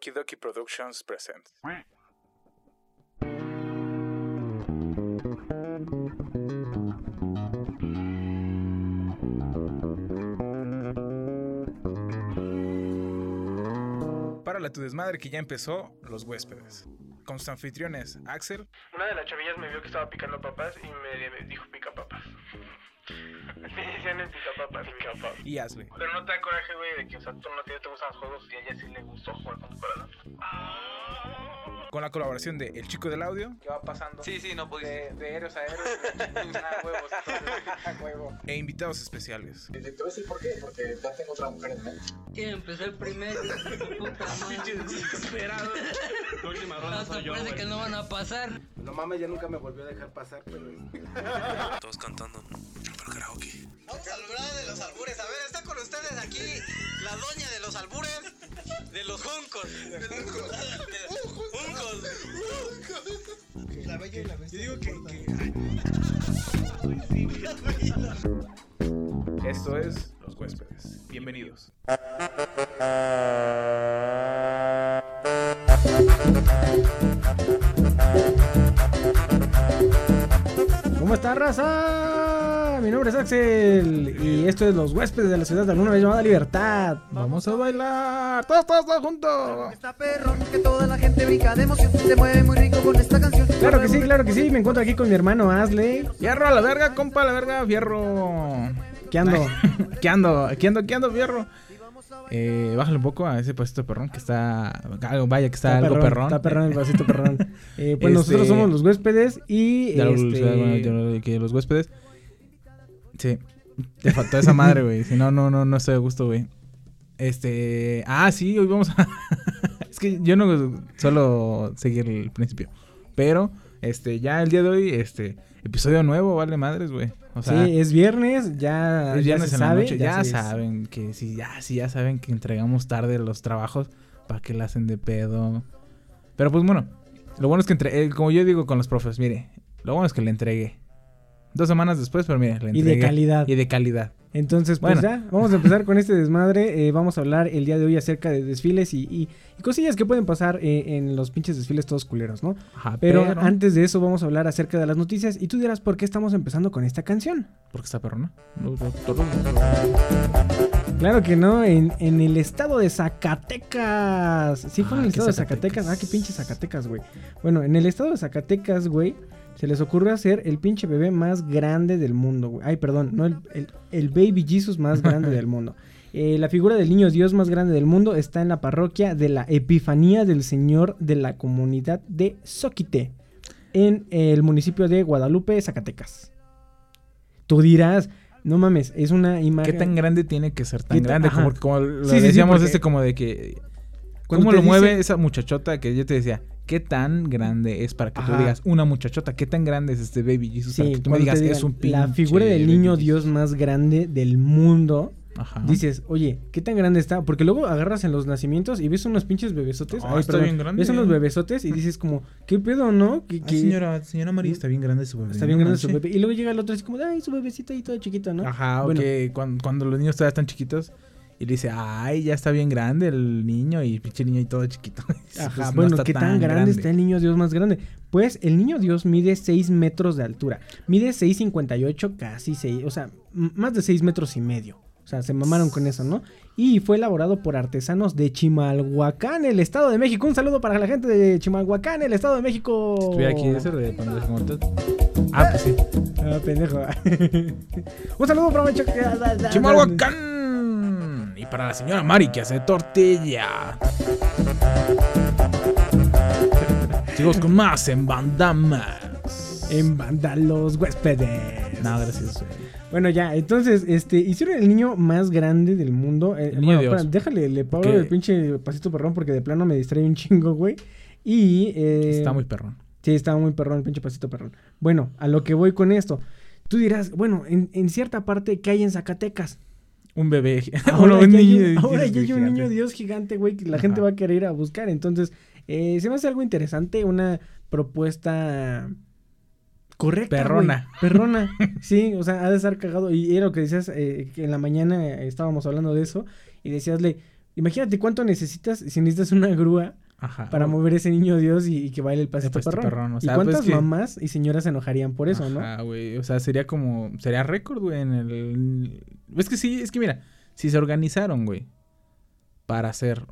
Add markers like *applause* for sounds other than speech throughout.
Okie Dokie Productions presents. Párale tu desmadre que ya empezó Los Huéspedes. Con sus anfitriones, Axel, Una de las chavillas me vio que estaba picando papas y me dijo pica papas. *laughs* Me decían el pica papas. y Ashley. Pero no te da coraje, güey, de que, o sea, tú no te, te gustan los juegos y a ella sí le gustó jugar con la colaboración de El Chico del Audio. Que va pasando Sí, sí, no pudiste. de, de héroes a héroes. *laughs* a huevos, huevo. E invitados especiales. Te voy a decir por qué, porque ya tengo otra mujer en mente. ¿Quién empezó el primero? *laughs* Puta madre. Desesperado. La última ronda soy yo, parece que no van a pasar. No mames, ya nunca me volvió a dejar pasar, pero... *laughs* Todos cantando. Pero karaoke. Vamos a hablar de los albures. A ver, está con ustedes aquí la doña de los albures, de los juncos. De los juncos. La bella y la bestia. Yo digo que... Esto es Los Huéspedes. Bienvenidos. ¿Cómo está, raza? Mi nombre es Axel y esto es Los Huéspedes de la Ciudad de alguna vez llamada Libertad. Vamos a bailar, todos, todos, todos juntos. Está perrón que toda la gente brinca de emoción, se mueve muy rico con esta canción. Claro que sí, claro que sí. Me encuentro aquí con mi hermano Asley. Fierro a la verga, compa, a la verga, fierro. ¿Qué ando? *laughs* ¿Qué ando? ¿Qué ando? ¿Qué ando, fierro? Eh, bájale un poco a ese pasito perrón que está. algo- Vaya, que está, algo perrón. Está perrón el vasito perrón. *laughs* Eh, pues Este- nosotros somos los huéspedes y. Este, velocidad, bueno, de lo- que los huéspedes. Sí. Te faltó esa madre, *laughs* güey. Si no, no, no, no estoy a gusto, güey. Este. Ah, sí, hoy vamos a. *laughs* es que yo no suelo seguir el principio. Pero, este, ya el día de hoy, este, episodio nuevo, vale madres, güey. O sea, sí, es viernes, ya, es ya viernes se en la sabe. noche. Ya, saben que si ya, si ya saben que entregamos tarde los trabajos, ¿para qué la hacen de pedo? Pero pues bueno, lo bueno es que entre, eh, como yo digo con los profes, mire, lo bueno es que le entregué. Dos semanas después, pero mire, le Y entregué. de calidad. Y de calidad. Entonces, pues Bueno. ya, vamos a empezar con este desmadre. Eh, vamos a hablar el día de hoy acerca de desfiles y, y- y cosillas que pueden pasar eh, en los pinches desfiles todos culeros, ¿no? Ajá, Pero, pero, antes de eso vamos a hablar acerca de las noticias y tú dirás por qué estamos empezando con esta canción. Porque está perrona. Claro que no, en, en el estado de Zacatecas. Sí, fue en Ah, el qué estado de Zacatecas. Zacatecas. Ah, qué pinche Zacatecas, güey. Bueno, en el estado de Zacatecas, güey, se les ocurre hacer el pinche bebé más grande del mundo, güey. Ay, perdón, no el, el- el baby Jesus más grande del *laughs* mundo. Eh, la figura del niño Dios más grande del mundo está en la parroquia de la Epifanía del Señor de la comunidad de Soquite, en el municipio de Guadalupe, Zacatecas. Tú dirás, no mames, es una imagen. ¿Qué tan grande tiene que ser tan ¿Qué tan- grande? Como, como lo Sí, sí, sí, decíamos porque- este como de que... ¿Cómo lo mueve esa muchachota que yo te decía? ¿Qué tan grande es para que tú digas una muchachota? ¿Qué tan grande es este baby Jesus? para Sí, que tú me digas digan, es un pinche la figura del niño Dios Jesus". más grande del mundo. Ajá. Dices, oye, ¿qué tan grande está? Porque luego agarras en los nacimientos y ves unos pinches bebesotes. Ah, está bien grande. Ves unos bebesotes y dices como, ¿qué pedo, no? Ay, que señora, señora María, está bien grande su bebé. está bien no grande su bebé. Y luego llega el otro así como, ay, su bebecito ahí todo chiquito, ¿no? Ajá, Bueno. cuando, cuando los niños todavía están chiquitos y le dice, ay, ya está bien grande el niño y pinche niño y todo chiquito. *laughs* Ajá, pues, no bueno, está ¿qué tan grande, está el niño Dios más grande? Pues el niño Dios mide 6 metros de altura. Mide 6,58, casi 6, o sea, más de 6 metros y medio. O sea, se mamaron con eso, ¿no? Y fue elaborado por artesanos de Chimalhuacán, el Estado de México. Un saludo para la gente de Chimalhuacán, el Estado de México. Estuviera aquí ese de comenté. Ah, pues sí. Ah, pendejo. *laughs* Un saludo para. Chimalhuacán. Y para la señora Mari que hace tortilla. Sigamos con más en Bandamas. En banda los huéspedes. No, gracias. Bueno, ya, entonces, este, hicieron el niño más grande del mundo. Eh, El niño bueno, Dios. espera, déjale, le ¿Qué? el pinche pasito perrón porque de plano me distrae un chingo, güey. Y. eh, Está muy perrón. Sí, estaba muy perrón el pinche pasito perrón. Bueno, a lo que voy con esto. Tú dirás, bueno, en, en cierta parte, ¿qué hay en Zacatecas? Un bebé. *laughs* Ahora, Bueno, un ya, hay niño un, ahora Dios ya hay un gigante. niño Dios gigante, güey, que la gente va a querer ir a buscar. Entonces, eh, se me hace algo interesante, una propuesta correcta. Perrona. Perrona. *laughs* sí, o sea, ha de estar cagado. Y era lo que decías, eh, que en la mañana estábamos hablando de eso. Y decíasle, Imagínate cuánto necesitas si necesitas una grúa Ajá. para mover ese niño Dios y, y que baile el pasito, pasito perrón. perrón, o ¿Y cuántas pues que- mamás y señoras se enojarían por eso, no? Ajá, güey. O sea, sería como. Sería récord, güey, en el. Es que sí, es que mira, si se organizaron, güey, para hacer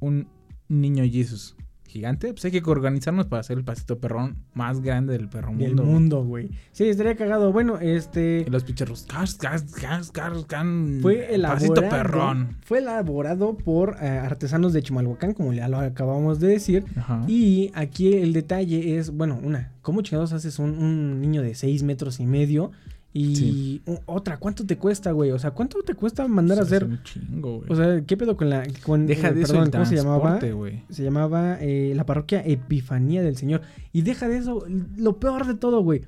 un niño Jesus gigante, pues hay que organizarnos para hacer el pasito perrón más grande del perro Del mundo. güey. mundo, güey. Sí, estaría cagado. Bueno, este los picherros. Gas, gas, gas, gas, can, fue elaborado. Pasito perrón. Fue elaborado por eh, artesanos de Chimalhuacán, como ya lo acabamos de decir. Ajá. Y aquí el detalle es, bueno, una, ¿cómo chingados haces un, un niño de 6 metros y medio? Y Sí. otra, ¿cuánto te cuesta, güey? O sea, ¿cuánto te cuesta mandar a hacer? un chingo, güey. O sea, ¿qué pedo con la... Con, Deja eh, de eso el ¿cómo se llamaba? güey. Se llamaba eh, la parroquia Epifanía del Señor. Y deja de eso, lo peor de todo, güey.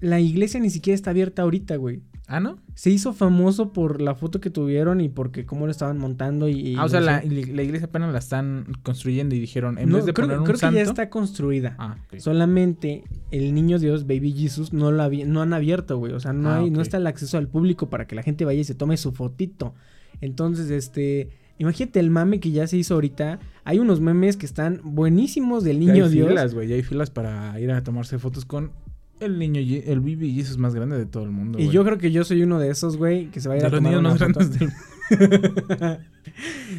La iglesia ni siquiera está abierta ahorita, güey. Ah, ¿no? Se hizo famoso por la foto que tuvieron y porque cómo lo estaban montando y... y Ah, o sea, la, iglesia apenas la están construyendo y dijeron, en No, vez de creo, poner un creo que ya está construida. Ah, ok. Solamente el niño Dios, Baby Jesus, no lo no han abierto, güey. O sea, no, Ah, hay, no está el acceso al público para que la gente vaya y se tome su fotito. Entonces, este. Imagínate el mame que ya se hizo ahorita. Hay unos memes que están buenísimos del Ya niño hay Dios. filas, güey. Ya hay filas para ir a tomarse fotos con el niño, el Baby Jesus más grande de todo el mundo. y güey. yo creo que yo soy uno de esos, güey, que se va a ir de a los tomar niños más foto. grandes del *laughs*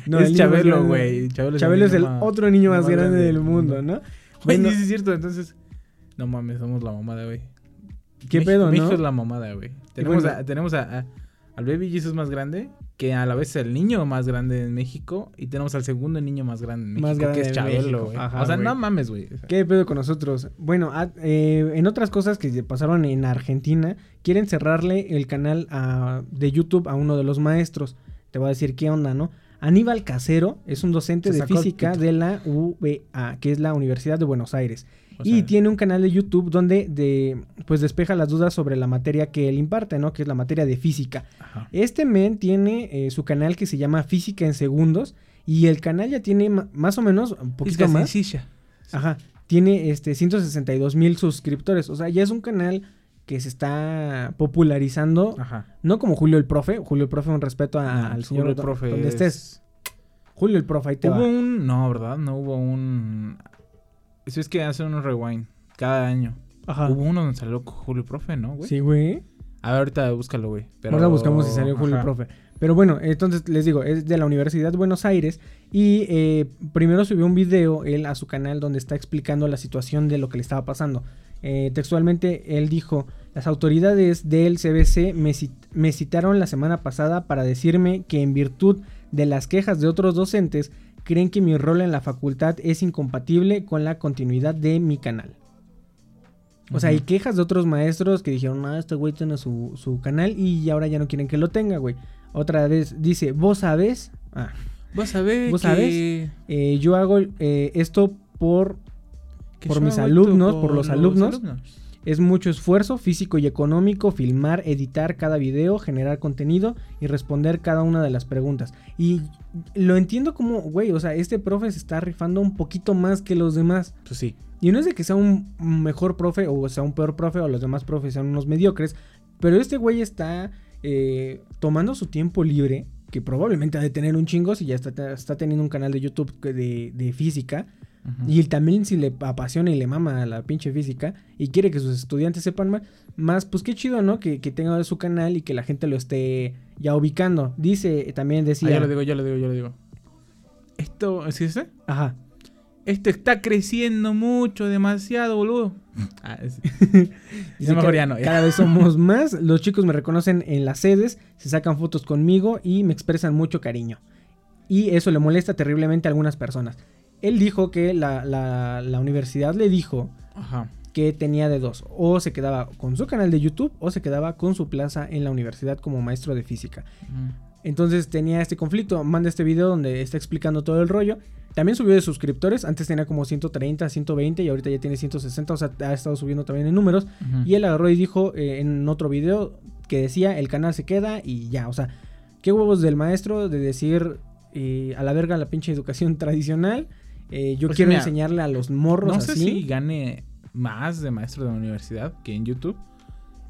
No, es Chabelo, güey. Chabelo, Chabelo es el más- otro niño más, más grande, grande del mundo, mundo. ¿no? Güey, Bueno, sí, sí es cierto. Entonces, no mames, somos la mamada, güey. ¿Qué México- pedo, no? México es la mamada, güey. Tenemos, bueno. a, tenemos a, a- al Baby Jesus más grande, que a la vez es el niño más grande en México, y tenemos al segundo niño más grande en México, Más grande que es. Chabelo, güey. Ajá, O sea, no mames, güey. ¿Qué pedo con nosotros? Bueno, a- eh, en otras cosas que se pasaron en Argentina, quieren cerrarle el canal a- de YouTube a uno de los maestros. Te voy a decir qué onda, ¿no? Aníbal Casero es un docente de física de la UBA, que es la Universidad de Buenos Aires. O y tiene un canal de YouTube donde de, pues despeja las dudas sobre la materia que él imparte, ¿no? Que es la materia de física. ajá. Este men tiene eh, su canal que se llama Física en Segundos y el canal ya tiene más o menos un poquito Física más. sencilla. Ajá. Tiene este 162 mil suscriptores. O sea, ya es un canal que se está popularizando. Ajá. No como Julio el Profe. Julio el Profe, un respeto a- al señor Julio el profe donde es- estés. Julio el Profe, ahí te Hubo va. un. No, ¿verdad? No hubo un. Eso es que hacen un rewind cada año. Ajá. Hubo uno donde salió Julio Profe, ¿no, güey? Sí, güey. A ver, ahorita búscalo, güey. Pero... Ahora buscamos si salió Julio Ajá. Profe. Pero bueno, entonces les digo, es de la Universidad de Buenos Aires. Y eh, primero subió un video él a su canal donde está explicando la situación de lo que le estaba pasando. Eh, textualmente él dijo, las autoridades del CBC me, cit- me citaron la semana pasada para decirme que en virtud de las quejas de otros docentes, creen que mi rol en la facultad es incompatible con la continuidad de mi canal. O sea, hay quejas de otros maestros que dijeron, ah, este güey tiene su, su canal y ahora ya no quieren que lo tenga, güey. Otra vez dice, vos sabés, ah, Vos sabés ¿Vos que- sabés? eh, yo hago eh, esto por por mis alumnos, por los alumnos. alumnos. Es mucho esfuerzo físico y económico filmar, editar cada video, generar contenido y responder cada una de las preguntas. Y lo entiendo como, güey, o sea, este profe se está rifando un poquito más que los demás. Pues sí. Y no es de que sea un mejor profe o sea un peor profe o los demás profes sean unos mediocres, pero este güey está eh, tomando su tiempo libre, que probablemente ha de tener un chingo si ya está, está teniendo un canal de YouTube de, de física. Y él también si le apasiona y le mama a la pinche física y quiere que sus estudiantes sepan más, más pues qué chido, ¿no? Que, que tenga su canal y que la gente lo esté ya ubicando. Dice, también Ah, decía... yo lo digo, yo lo digo, yo lo digo. Esto, ¿sí ese? Ajá. Esto está creciendo mucho, demasiado, boludo. *laughs* Ah, *laughs* es- Dice Ya mejor que ya no, ya. Cada vez somos *laughs* más. Los chicos me reconocen en las sedes, se sacan fotos conmigo y me expresan mucho cariño. Y eso le molesta terriblemente a algunas personas. Él dijo que la, la- la universidad le dijo Ajá. Que tenía de dos. O se quedaba con su canal de YouTube o se quedaba con su plaza en la universidad como maestro de física. Ujú. Entonces tenía este conflicto. Manda este video donde está explicando todo el rollo. También subió de suscriptores. Antes tenía como 130, 120 y ahorita ya tiene 160. O sea, ha estado subiendo también en números. Y él agarró y dijo eh, en otro video que decía el canal se queda y ya. O sea, qué huevos del maestro de decir eh, a la verga la pinche educación *laughs* tradicional. Eh, yo Pues quiero mira, enseñarle a los morros No sé así. si gane más de maestro de la universidad que en YouTube.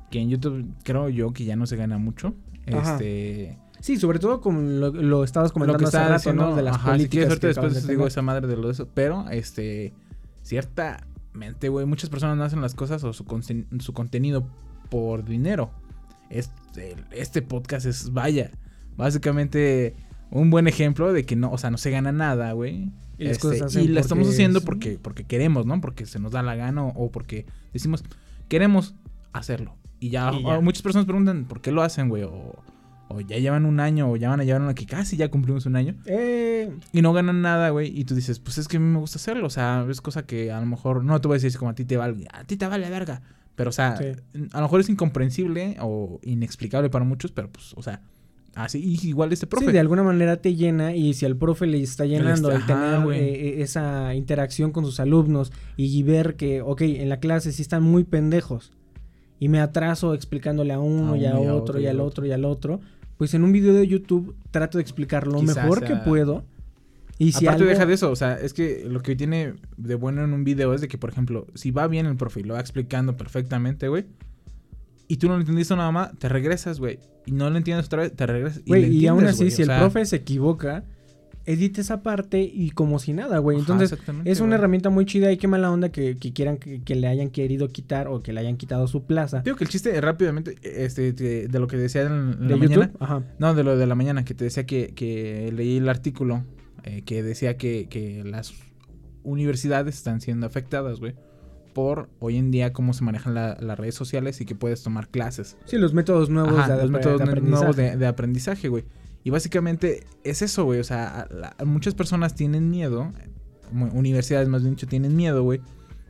Que en YouTube creo yo que ya no se gana mucho. Ajá. Este. Sí, sobre todo con lo, lo estabas lo comentando que hace está rato, ¿no? De las ajá, si políticas ahorita que después digo esa madre de lo de eso, pero este ciertamente, güey, muchas personas no hacen las cosas o su, conten- su contenido por dinero. Este, este podcast es vaya, básicamente un buen ejemplo de que no, o sea, no se gana nada, güey. Y las Este, cosas y la estamos haciendo porque porque queremos, ¿no? Porque se nos da la gana o, o porque decimos queremos hacerlo. Y ya, Y ya. o muchas personas preguntan por qué lo hacen, güey, o, o ya llevan un año o ya van a llevar una que casi ya cumplimos un año. Eh, Y no ganan nada, güey. Y tú dices, pues es que a mí me gusta hacerlo. O sea, es cosa que a lo mejor no te voy a decir como a ti te vale. A ti te vale verga. Pero, o sea, Sí. a lo mejor es incomprensible o inexplicable para muchos, pero pues, o sea, así igual este profe. Sí, de alguna manera te llena y si al profe le está llenando el tener eh, eh, esa interacción con sus alumnos y ver que, ok, en la clase sí están muy pendejos y me atraso explicándole a uno A y a uno y a otro otro y al otro y al otro, pues en un video de YouTube trato de explicar lo Quizás mejor que puedo. Y si Aparte algo- deja de eso, o sea, es que lo que tiene de bueno en un video es de que, por ejemplo, si va bien el profe y lo va explicando perfectamente, güey, y tú no lo entendiste nada más, te regresas, güey, y no lo entiendes otra vez, te regresas y, Güey, le y aún entiendes, así, si o el profe se equivoca, edita esa parte y como si nada, güey. Entonces, es una herramienta muy chida y qué mala onda que, que quieran que, que le hayan querido quitar o que le hayan quitado su plaza Digo que el chiste, eh, rápidamente, este, de, de lo que decía en, en de la YouTube. mañana, Ajá. No, de lo de la mañana, que te decía que, que leí el artículo eh, que decía que, que las universidades están siendo afectadas, güey, por hoy en día cómo se manejan la- las redes sociales y que puedes tomar clases. Sí, los métodos nuevos Ajá, de, los de métodos aprendizaje. nuevos de, de aprendizaje, güey. Y básicamente es eso, güey. O sea, la- muchas personas tienen miedo, universidades más bien dicho, tienen miedo, güey,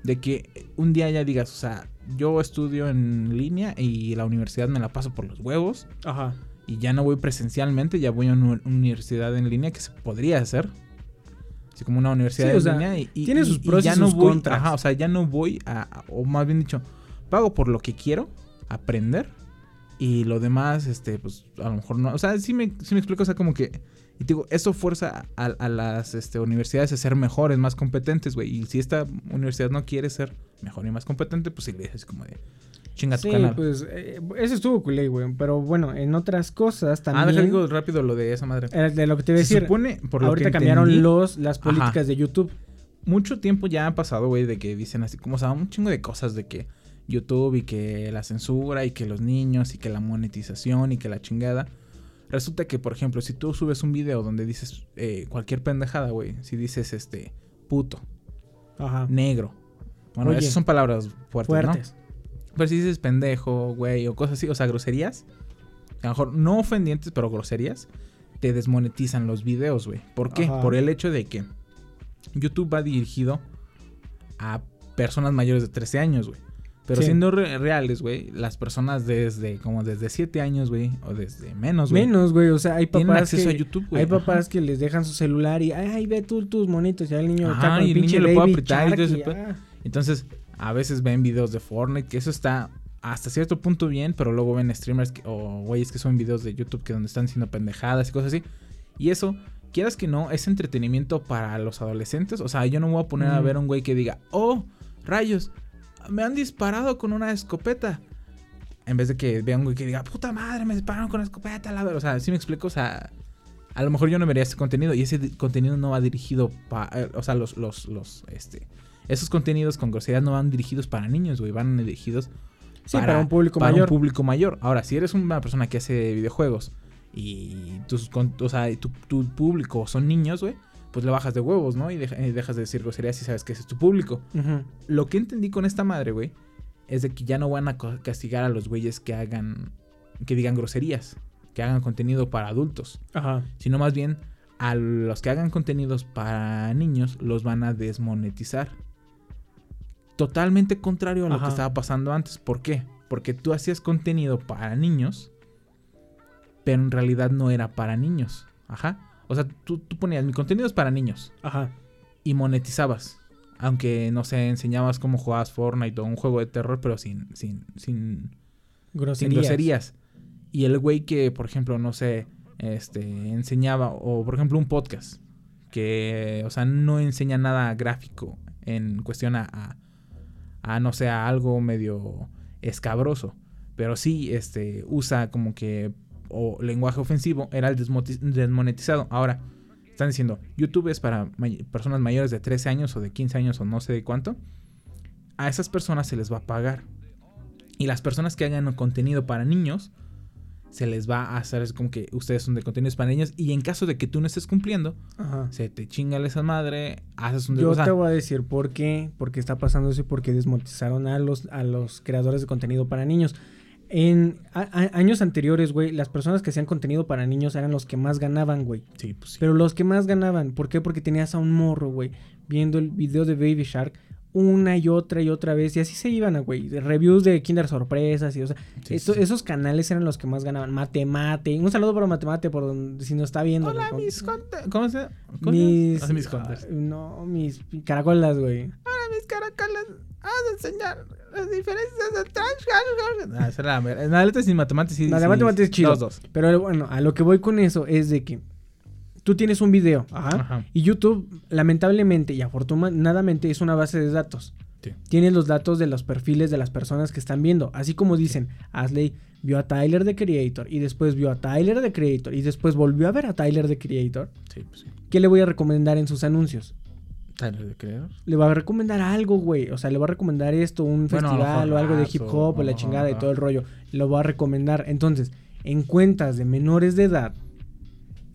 de que un día ya digas, o sea, yo estudio en línea y la universidad me la paso por los huevos Ajá. y ya no voy presencialmente, ya voy a una universidad en línea que se podría hacer. Así como una universidad Sí, o en sea, línea y, y- tiene y- sus y pros y ya no sus voy, contras. Ajá, o sea, ya no voy a, a- o más bien dicho, pago por lo que quiero aprender y lo demás, este, pues a lo mejor no. O sea, sí me, sí me explico, o sea, como que, y te digo, eso fuerza a, a las este, universidades a ser mejores, más competentes, güey. Y si esta universidad no quiere ser mejor y más competente, pues sí le dices como de, chinga tu Sí, canal. pues eh, eso estuvo culé, güey. Pero bueno, en otras cosas ah, también. deja digo rápido lo de esa madre. eh, de lo que te voy a Se decir. supone, por lo ahorita que cambiaron entendí, los, las Ajá. políticas de YouTube. mucho tiempo ya ha pasado, güey, de que dicen así, como, o sea, un chingo de cosas de que YouTube y que la censura y que los niños y que la monetización y que la chingada. Resulta que, por ejemplo, si tú subes un video donde dices eh, cualquier pendejada, güey, si dices este puto, Ajá. negro, bueno, Oye, esas son palabras fuertes, ¿no? Pero si dices pendejo, güey, o cosas así, o sea, groserías, a lo mejor no ofendientes, pero groserías, te desmonetizan los videos, güey. ¿Por qué? Ajá. Por el hecho de que YouTube va dirigido a personas mayores de 13 años, güey. Pero Sí. siendo re- reales, güey, las personas desde como desde 7 años, güey, o desde menos, güey, Menos, güey. O sea, hay tienen papás acceso que... a YouTube, güey. Hay papás Ajá. que les dejan su celular y, ay, ve tú tus monitos. Ya el niño Ajá, y el pinche niño le puede apretar y todo ah. Entonces, a veces ven videos de Fortnite, que eso está hasta cierto punto bien, pero luego ven streamers que- o güeyes que son videos de YouTube que donde están haciendo pendejadas y cosas así. Y eso, quieras que no, es entretenimiento para los adolescentes. O sea, yo no voy a poner a ver a un güey que diga, oh, rayos, me han disparado con una escopeta. En vez de que vea un güey que diga, puta madre, me dispararon con una escopeta, la verdad. O sea, si me explico, o sea, a lo mejor yo no vería ese contenido y ese contenido no va dirigido para, o sea, los, los, los, este, esos contenidos con groserías no van dirigidos para niños, güey, van dirigidos Sí, para, un público para mayor. un público mayor. Ahora, si eres una persona que hace videojuegos y tus, o sea, tu, tu público son niños, güey, pues le bajas de huevos, ¿no? Y, deja- y dejas de decir groserías si sabes que ese es tu público. Lo que entendí con esta madre, güey, es de que ya no van a castigar a los güeyes que hagan, que digan groserías, que hagan contenido para adultos, Ajá. sino más bien a los que hagan contenidos para niños los van a desmonetizar. Totalmente contrario a lo Ajá. que estaba pasando antes. ¿Por qué? Porque tú hacías contenido para niños, pero en realidad no era para niños. Ajá. O sea, tú, tú ponías mi contenido es para niños Ajá. y monetizabas. Aunque, no sé, enseñabas cómo jugabas Fortnite o un juego de terror, pero sin, sin, sin, sin Groserías. groserías. Y el güey que, por ejemplo, no sé, este, enseñaba, o por ejemplo un podcast, que, o sea, no enseña nada gráfico en cuestión a, a, a, no sé, a algo medio escabroso, pero sí, este, usa como que o lenguaje ofensivo era el desmonetizado. Ahora, están diciendo, YouTube es para personas mayores de 13 años o de 15 años o no sé de cuánto. A esas personas se les va a pagar. Y las personas que hagan contenido para niños, se les va a hacer es como que ustedes son de contenidos para niños. Y en caso de que tú no estés cumpliendo, Ajá. se te chinga esa madre, haces un Yo te voy a decir por qué, por qué está pasando eso y por qué desmonetizaron a los, a los creadores de contenido para niños. En a- a- años anteriores, güey, las personas que hacían contenido para niños eran los que más ganaban, güey. Sí, pues sí. Pero los que más ganaban, ¿por qué? Porque tenías a un morro, güey, viendo el video de Baby Shark una y otra y otra vez. Y así se iban, a, güey. Reviews de Kinder Sorpresas y, o sea, Sí, esto- sí, sí. esos canales eran los que más ganaban. Mate Mate. Un saludo para Mate Mate por donde, si nos está viendo. Hola, güey. mis. ¿Cómo se cómo Mis, Ah, mis hunters. ah, no, mis caracolas, güey. Hola, mis caracolas. Vamos a enseñar las diferencias de trash. Ah, esa era la La letra sin matemáticas sí. La de sí, matemáticas es chido. Dos, dos. Pero bueno, a lo que voy con eso es de que tú tienes un video, ajá, Ajá. y YouTube, lamentablemente y afortunadamente, es una base de datos. Sí. Tienes los datos de los perfiles de las personas que están viendo. Así como dicen, Asley vio a Tyler de Creator y después vio a Tyler de Creator y después volvió a ver a Tyler de Creator. Sí, pues sí. ¿Qué le voy a recomendar en sus anuncios? Tyler de Creador. Le va a recomendar algo, güey. O sea, le va a recomendar esto, un Bueno, festival o algo de hip hop o la chingada y todo el rollo. Lo va a recomendar. Entonces, en cuentas de menores de edad,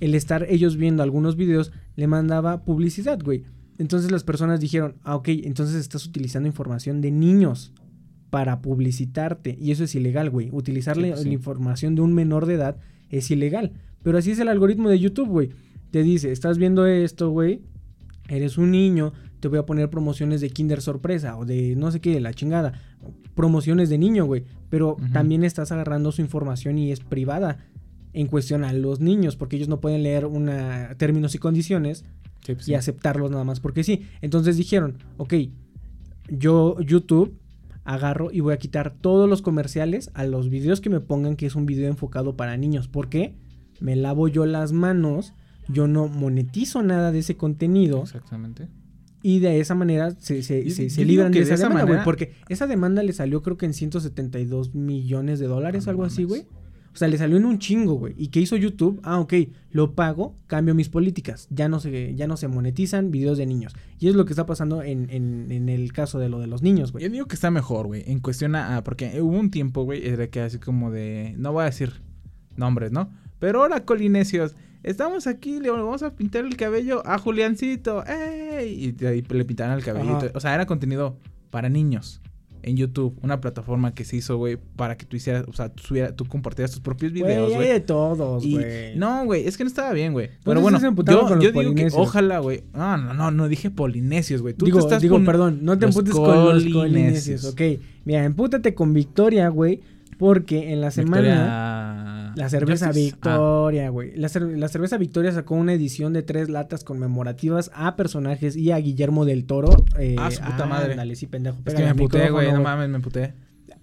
el estar ellos viendo algunos videos le mandaba publicidad, güey. Entonces las personas dijeron, ah, ok, entonces estás utilizando información de niños para publicitarte. Y eso es ilegal, güey. Utilizar Sí, la, pues sí. la información de un menor de edad es ilegal. Pero así es el algoritmo de YouTube, güey. Te dice, estás viendo esto, güey. Eres un niño, te voy a poner promociones de Kinder Sorpresa o de no sé qué, de la chingada. Promociones de niño, güey. Pero también estás agarrando su información y es privada en cuestión a los niños, porque ellos no pueden leer una términos y condiciones Sí, pues y sí. aceptarlos nada más porque sí. Entonces dijeron, ok, yo YouTube agarro y voy a quitar todos los comerciales a los videos que me pongan que es un video enfocado para niños. ¿Por qué? Me lavo yo las manos, yo no monetizo nada de ese contenido Exactamente. y de esa manera se, se, se- se libran de de esa demanda, güey. manera- Porque esa demanda le salió creo que en 172 millones de dólares, No algo así, güey. O sea, le salió en un chingo, güey. ¿Y qué hizo YouTube? Ah, ok, lo pago, cambio mis políticas. Ya no se, ya no se monetizan videos de niños. Y es lo que está pasando en, en, en el caso de lo de los niños, güey. Yo digo que está mejor, güey. En cuestión a. porque hubo un tiempo, güey, era que así como de. No voy a decir nombres, ¿no? Pero hola, colinesios. Estamos aquí, le vamos a pintar el cabello a Juliancito. ¡Ey! Y le pintaron el cabellito. Ajá. O sea, era contenido para niños. En YouTube, una plataforma que se hizo, güey, para que tú hicieras, o sea, tú, subiera- tú compartieras tus propios videos, Güey, de todos, güey. no, güey, es que no estaba bien, güey. Pero bueno, estés emputando yo, digo que polinesios. ojalá, güey. No, no, no, no dije polinesios, güey. Tú digo, te estás digo, perdón, no te emputes con los colinesios, ok. Mira, empútate con Victoria, güey, porque en la semana... Victoria... La cerveza Justice. Ah, Victoria, güey. La, cer- la cerveza Victoria sacó una edición de tres latas conmemorativas a personajes y a Guillermo del Toro. eh, Ah, su puta madre. ándale, sí, pendejo. es que me al emputé, güey. No mames, me emputé.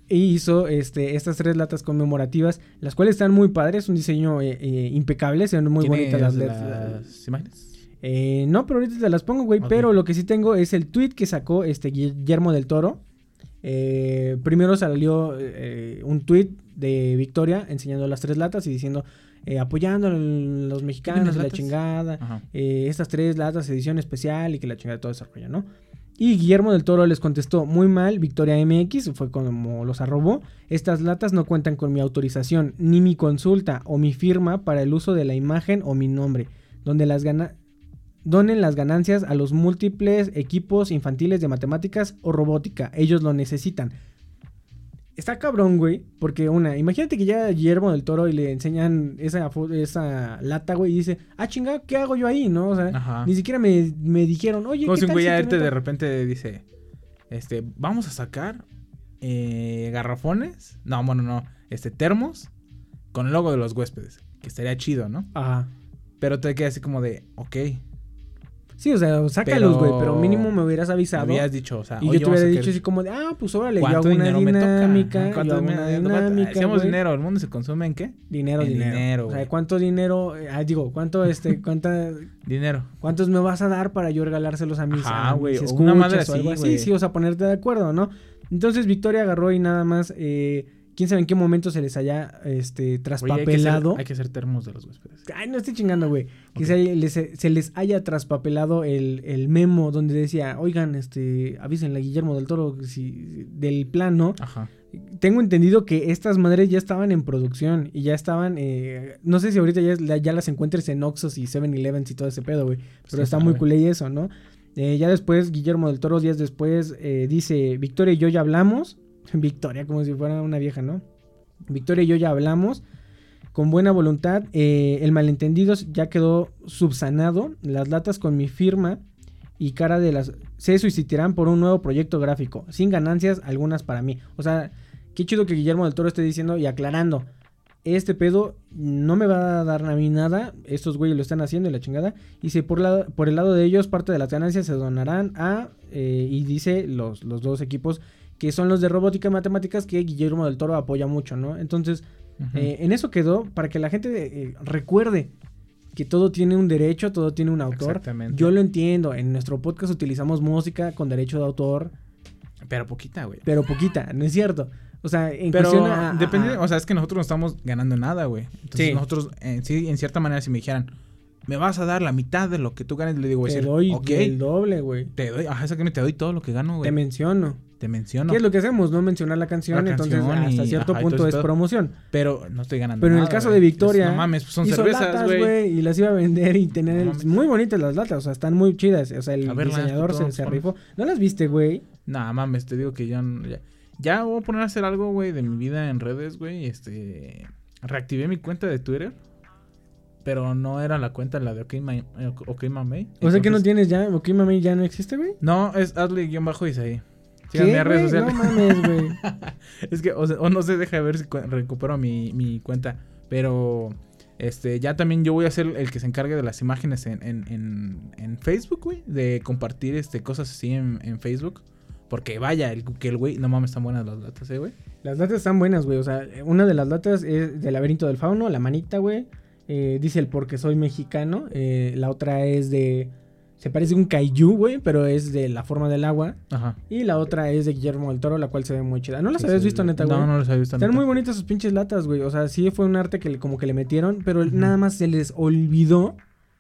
Y hizo este, estas tres latas conmemorativas, las cuales están muy padres, un diseño eh, eh, impecable, se ven muy ¿Tienes bonitas las, las, imágenes? Eh, no, pero ahorita te las pongo, güey. Pero lo que sí tengo es el tweet que sacó este Guillermo del Toro. Eh, primero salió eh, un tweet de Victoria enseñando las tres latas y diciendo eh, apoyando a los mexicanos la chingada. Estas tres latas, edición especial y que la chingada todo ese rollo, ¿no? Y Guillermo del Toro les contestó muy mal, Victoria MX, fue como los arrobó. Estas latas no cuentan con mi autorización, ni mi consulta o mi firma para el uso de la imagen o mi nombre, donde las gana donen las ganancias a los múltiples equipos infantiles de matemáticas o robótica. Ellos lo necesitan. Está cabrón, güey, porque una, imagínate que ya Guillermo del Toro y le enseñan esa, esa lata, güey, y dice, ah, chinga, ¿qué hago yo ahí? ¿No? O sea, Ajá. ni siquiera me, me dijeron, oye, Como ¿qué si un güey si te ahorita meto?" de repente dice, este, vamos a sacar eh, garrafones, no, bueno, no, este, termos con el logo de los huéspedes, que estaría chido, ¿no? Ajá. Pero te queda así como de, ok, Sí, o sea, sácalos, güey, Pero- pero mínimo me hubieras me avisado. habías dicho, o sea, y yo te hubiera dicho así como de, ah, pues órale, yo ¿Cuánto hago una dinero me toca? dinámica, Ajá, yo ¿Cuánto hago me- una cuánto- dinámica, güey. dinero, el mundo se consume en qué? Dinero, En dinero. dinero, o sea. ¿cuánto dinero, eh, ah, digo, cuánto, este, *laughs* cuánta, Dinero. cuántos me vas a dar para yo regalárselos a mis, Ajá, a güey, una madre así, güey. Sí, o sea, ponerte de acuerdo, ¿no? Entonces Victoria agarró y nada más eh, quién sabe en qué momento se les haya este, Oye, hay, que traspapelado. ser, hay que ser termos de los huéspedes. Ay, no estoy chingando, güey. Que se, les, se les haya traspapelado el, el memo donde decía, oigan, este, avísenle a Guillermo del Toro si, del plano. Ajá. Tengo entendido que estas madres ya estaban en producción y ya estaban, eh, no sé si ahorita ya, ya las encuentres en Oxxos y 7-Elevens y todo ese pedo, güey. Pero Sí, está muy culé y eso, ¿no? Eh, ya después, Guillermo del Toro, días después, eh, dice, Victoria y yo ya hablamos. *laughs* Victoria, como si fuera una vieja, ¿no? Victoria y yo ya hablamos. Con buena voluntad, eh, el malentendido ya quedó subsanado. Las latas con mi firma y cara de las... Se suicidarán por un nuevo proyecto gráfico, sin ganancias algunas para mí. O sea, qué chido que Guillermo del Toro esté diciendo y aclarando. Este pedo no me va a dar a mí nada. Estos güeyes lo están haciendo y la chingada. Y si por, el lado de ellos, parte de las ganancias se donarán a. eh, y dice los, los dos equipos que son los de robótica y matemáticas que Guillermo del Toro apoya mucho, ¿no? Entonces, eh, en eso quedó para que la gente eh, recuerde que todo tiene un derecho, todo tiene un autor. Exactamente. Yo lo entiendo. En nuestro podcast utilizamos música con derecho de autor, Pero poquita, güey. pero poquita, ¿no es cierto? O sea, en Pero a- depende, a- o sea, es que nosotros no estamos ganando nada, güey. Entonces Sí. nosotros, en, sí, en cierta manera, si me dijeran, me vas a dar la mitad de lo que tú ganes, le digo, te decir, doy el doble, güey. te doy, ajá, exactamente, te doy todo lo que gano, güey. Te menciono. Te menciono. ¿Qué es lo que hacemos? No mencionar la canción, La entonces canción hasta y- cierto ajá, punto es promoción. Pero no estoy ganando Pero en el caso de Victoria, no mames, pues son hizo cervezas, güey. y las iba a vender y tener No el- mames. muy bonitas las latas, o sea, están muy chidas, o sea, el diseñador se, se rifó. ¿No las viste, güey? Nah, mames, te digo que ya, no- ya, ya voy a poner a hacer algo, güey, de mi vida en redes, güey. Este, reactivé mi cuenta de Twitter, pero no era la cuenta la de OK, Ma- OK Mamey. O sea que no tienes ya, ¿o qué mami ya no existe, güey? No, es Adley-Bajo Isaí. ¿Qué, Síganme a redes sociales. No mames, güey. *laughs* es que, o, sea, o no sé, deja de ver si cu- recupero mi, mi cuenta. Pero, este, ya también yo voy a ser el que se encargue de las imágenes en, en, en, en Facebook, güey. De compartir, este, cosas así en, en Facebook. Porque vaya, el, que el güey, no mames, están buenas las latas, eh, güey. Las latas están buenas, güey. O sea, una de las latas es del laberinto del fauno, la manita, güey. Eh, dice el porque soy mexicano. Eh, la otra es de. Se parece a un kaiju, güey, pero es de la forma del agua. Ajá. Y la otra es de Guillermo del Toro, la cual se ve muy chida. ¿No las Sí, habías sí, visto, neta, güey? No, no las había visto. Están neta. muy bonitas sus pinches latas, güey. O sea, sí fue un arte que le- como que le metieron, pero nada más se les olvidó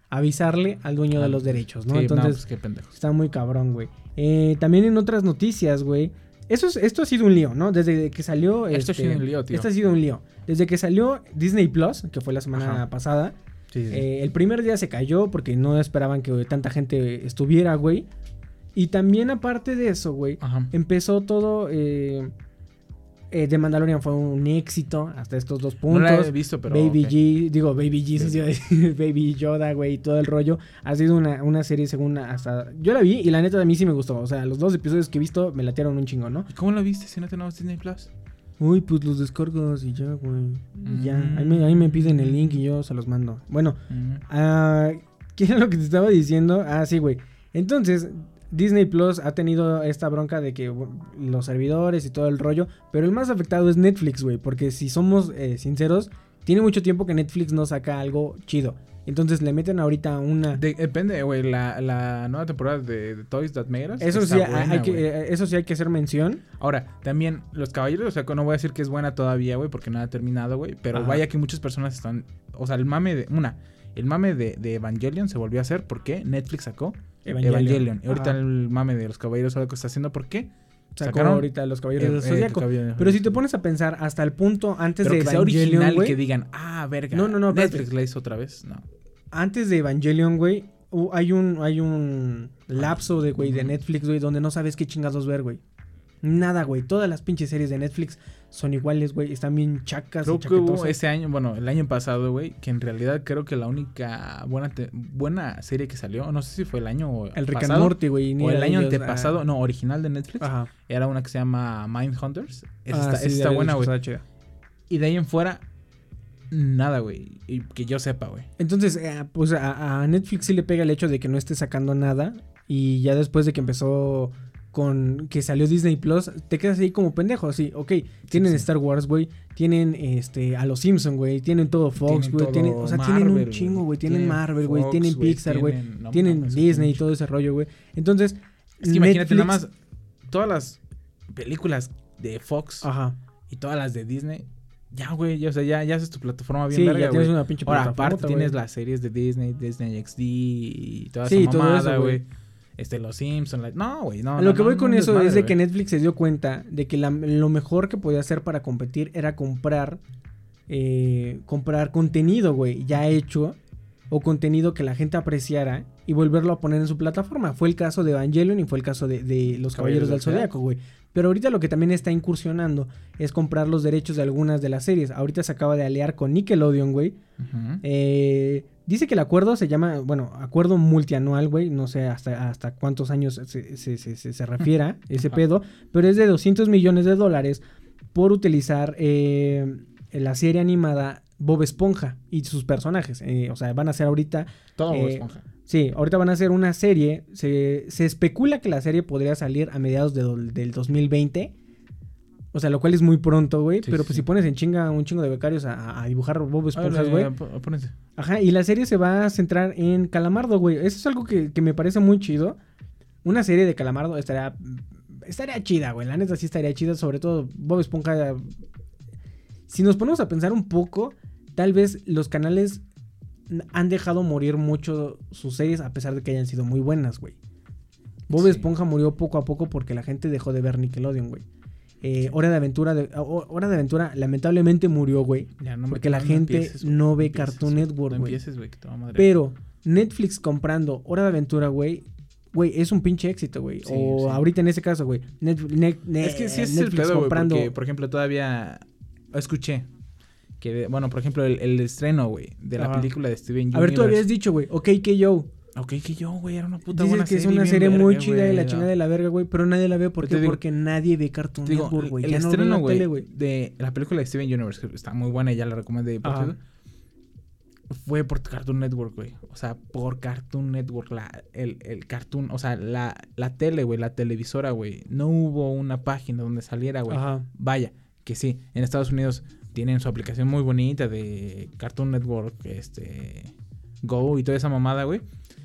avisarle al dueño de los derechos, ¿no? Sí, Entonces, pues qué pendejos. Está muy cabrón, güey. Eh, también en otras noticias, güey. Eso es, esto ha sido un lío, ¿no? Desde que salió. Esto ha este, sido un lío, tío. Esto ha sido un lío. Desde que salió Disney Plus, que fue la semana Ajá. pasada. Sí, sí. eh, el primer día se cayó porque no esperaban que tanta gente estuviera, güey. Y también, aparte de eso, güey, Ajá. empezó todo. Eh, eh, The Mandalorian fue un éxito hasta estos dos No puntos. la he visto, pero. Baby. G, digo Baby Jesus, *laughs* decir, Baby Yoda, güey, todo el rollo. Ha sido una, una serie según hasta... Yo la vi y la neta a mí sí me gustó. O sea, los dos episodios que he visto me latearon un chingo, ¿no? ¿Y ¿Cómo la viste si no tenemos Disney Plus? Uy, pues los descargos y ya, güey. Y ya, Mm. ahí me, ahí me piden el link y yo se los mando. Bueno, Mm. ah, ¿qué era lo que te estaba diciendo? Ah, sí, güey. Entonces, Disney Plus ha tenido esta bronca de que los servidores y todo el rollo, pero el más afectado es Netflix, güey, porque si somos eh, sinceros, tiene mucho tiempo que Netflix no saca algo chido. Entonces le meten ahorita una... De- depende, güey. La, la nueva temporada de, de Toys That Made Us Eso sí, hay- buena, hay que, eh, eso sí hay que hacer mención. Ahora, también, Los Caballeros, o sea, no voy a decir que es buena todavía, güey, porque no ha terminado, güey. Pero Ajá. vaya que muchas personas están. O sea, el mame de. Una, el mame de, de Evangelion se volvió a hacer porque Netflix sacó Evangelion. Y ahorita el mame de los Caballeros que está haciendo, ¿por qué? Sacó sacaron- ahorita los Caballeros Eh, del eh, Pero si te pones a pensar hasta el punto antes Pero de que sea original que digan, ah, verga. No, no, no. Netflix la hizo otra vez. No. antes de Evangelion, güey, hay un hay un lapso de güey de Netflix, güey, donde no sabes qué chingados ver, güey. Nada, güey. Todas las pinches series de Netflix son iguales, güey. Están bien chacas Creo y que hubo ese año, bueno, el año pasado, güey, que en realidad creo que la única buena buena serie que salió, no sé si fue el año El Rick and pasado, Morty, güey. o el año ellos, antepasado, ah. no, original de Netflix, Ajá. era una que se llama Mindhunters. Esa Ah, está, sí, esa está buena, güey. Y de ahí en fuera, nada, güey. Y que yo sepa, güey. Entonces, eh, pues a, a Netflix sí le pega el hecho de que no esté sacando nada. Y ya después de que empezó con que salió Disney Plus, te quedas ahí como pendejo, así, ok, tienen sí. Star Wars, güey, tienen este a los Simpson, güey, tienen todo Fox, güey, tienen, o sea, tienen un chingo, güey. tienen Tienen Marvel, güey, tienen Pixar, güey, tienen- no tienen mames, Disney y todo ese rollo, güey. Entonces, Es que imagínate Netflix- nada más todas las películas de Fox Ajá. Y todas las de Disney. Ya, güey, ya, o sea, ya, ya haces tu plataforma bien Sí, ya tienes una pinche Ahora, plataforma. aparte tienes las series de Disney, Disney XD y toda Sí, esa todo mamada, güey. Este, los Simpsons. No, güey, no. A no, lo que voy no, con eso desmadre, es de que. Netflix se dio cuenta de que la- lo mejor que podía hacer para competir era comprar eh, comprar contenido, güey, ya hecho o contenido que la gente apreciara y volverlo a poner en su plataforma. Fue el caso de Evangelion y fue el caso de, de Los Caballeros del Zodiaco, güey. Pero ahorita lo que también está incursionando es comprar los derechos de algunas de las series. Ahorita se acaba de aliar con Nickelodeon, güey. Eh, dice que el acuerdo se llama, bueno, acuerdo multianual, güey. No sé hasta, hasta cuántos años se, se, se- se- refiera *laughs* ese pedo. Pero es de 200 millones de dólares por utilizar eh, la serie animada Bob Esponja y sus personajes. Eh, o sea, van a ser ahorita Todo eh, esponja. Sí, ahorita van a hacer una serie. Se, se especula que la serie podría salir a mediados de do- del 2020. O sea, lo cual es muy pronto, güey. Sí, pero pues sí. si pones en chinga un chingo de becarios a, a dibujar Bob Esponjas, güey. Ajá, y la serie se va a centrar en Calamardo, güey. Eso es algo que, que me parece muy chido. Una serie de Calamardo estaría. Estaría chida, güey. La neta sí estaría chida. Sobre todo Bob Esponja. Si nos ponemos a pensar un poco, tal vez los canales han dejado morir mucho sus series a pesar de que hayan sido muy buenas, güey. Bob Sí. Esponja murió poco a poco porque la gente dejó de ver Nickelodeon, güey. Eh, Hora de Aventura, de, Ho- Hora de Aventura lamentablemente murió, güey. No Porque la no gente empieces, no ve empieces, Cartoon. Network, No güey. madrear. Pero Netflix comprando Hora de Aventura, güey, güey, es un pinche éxito, güey. Sí, o sí. ahí en ese caso, güey. Net- Es que sí es el pedo, comprando. porque, por ejemplo, todavía escuché que, bueno, por ejemplo, el, el estreno, güey, de la Ajá. película de Steven A ver, tú Universe. habías dicho, güey, ok, que yo. Ok, que yo, güey, era una puta Dices buena que es una serie muy chida y la chingada de la verga, güey, pero nadie la ve. ¿Por qué? digo- Porque nadie ve Cartoon Network, güey. el Ya estreno, güey, de la película de Steven Universe, que está muy buena y ya la recomendé. por cierto, Fue por Cartoon Network, güey. O sea, por Cartoon Network, la, el, el Cartoon, o sea, la, la tele, güey, la televisora, güey. No hubo una página donde saliera, güey. Ajá. Vaya, que sí, en Estados Unidos tienen su aplicación muy bonita de Cartoon Network, este, Go y toda esa mamada, güey.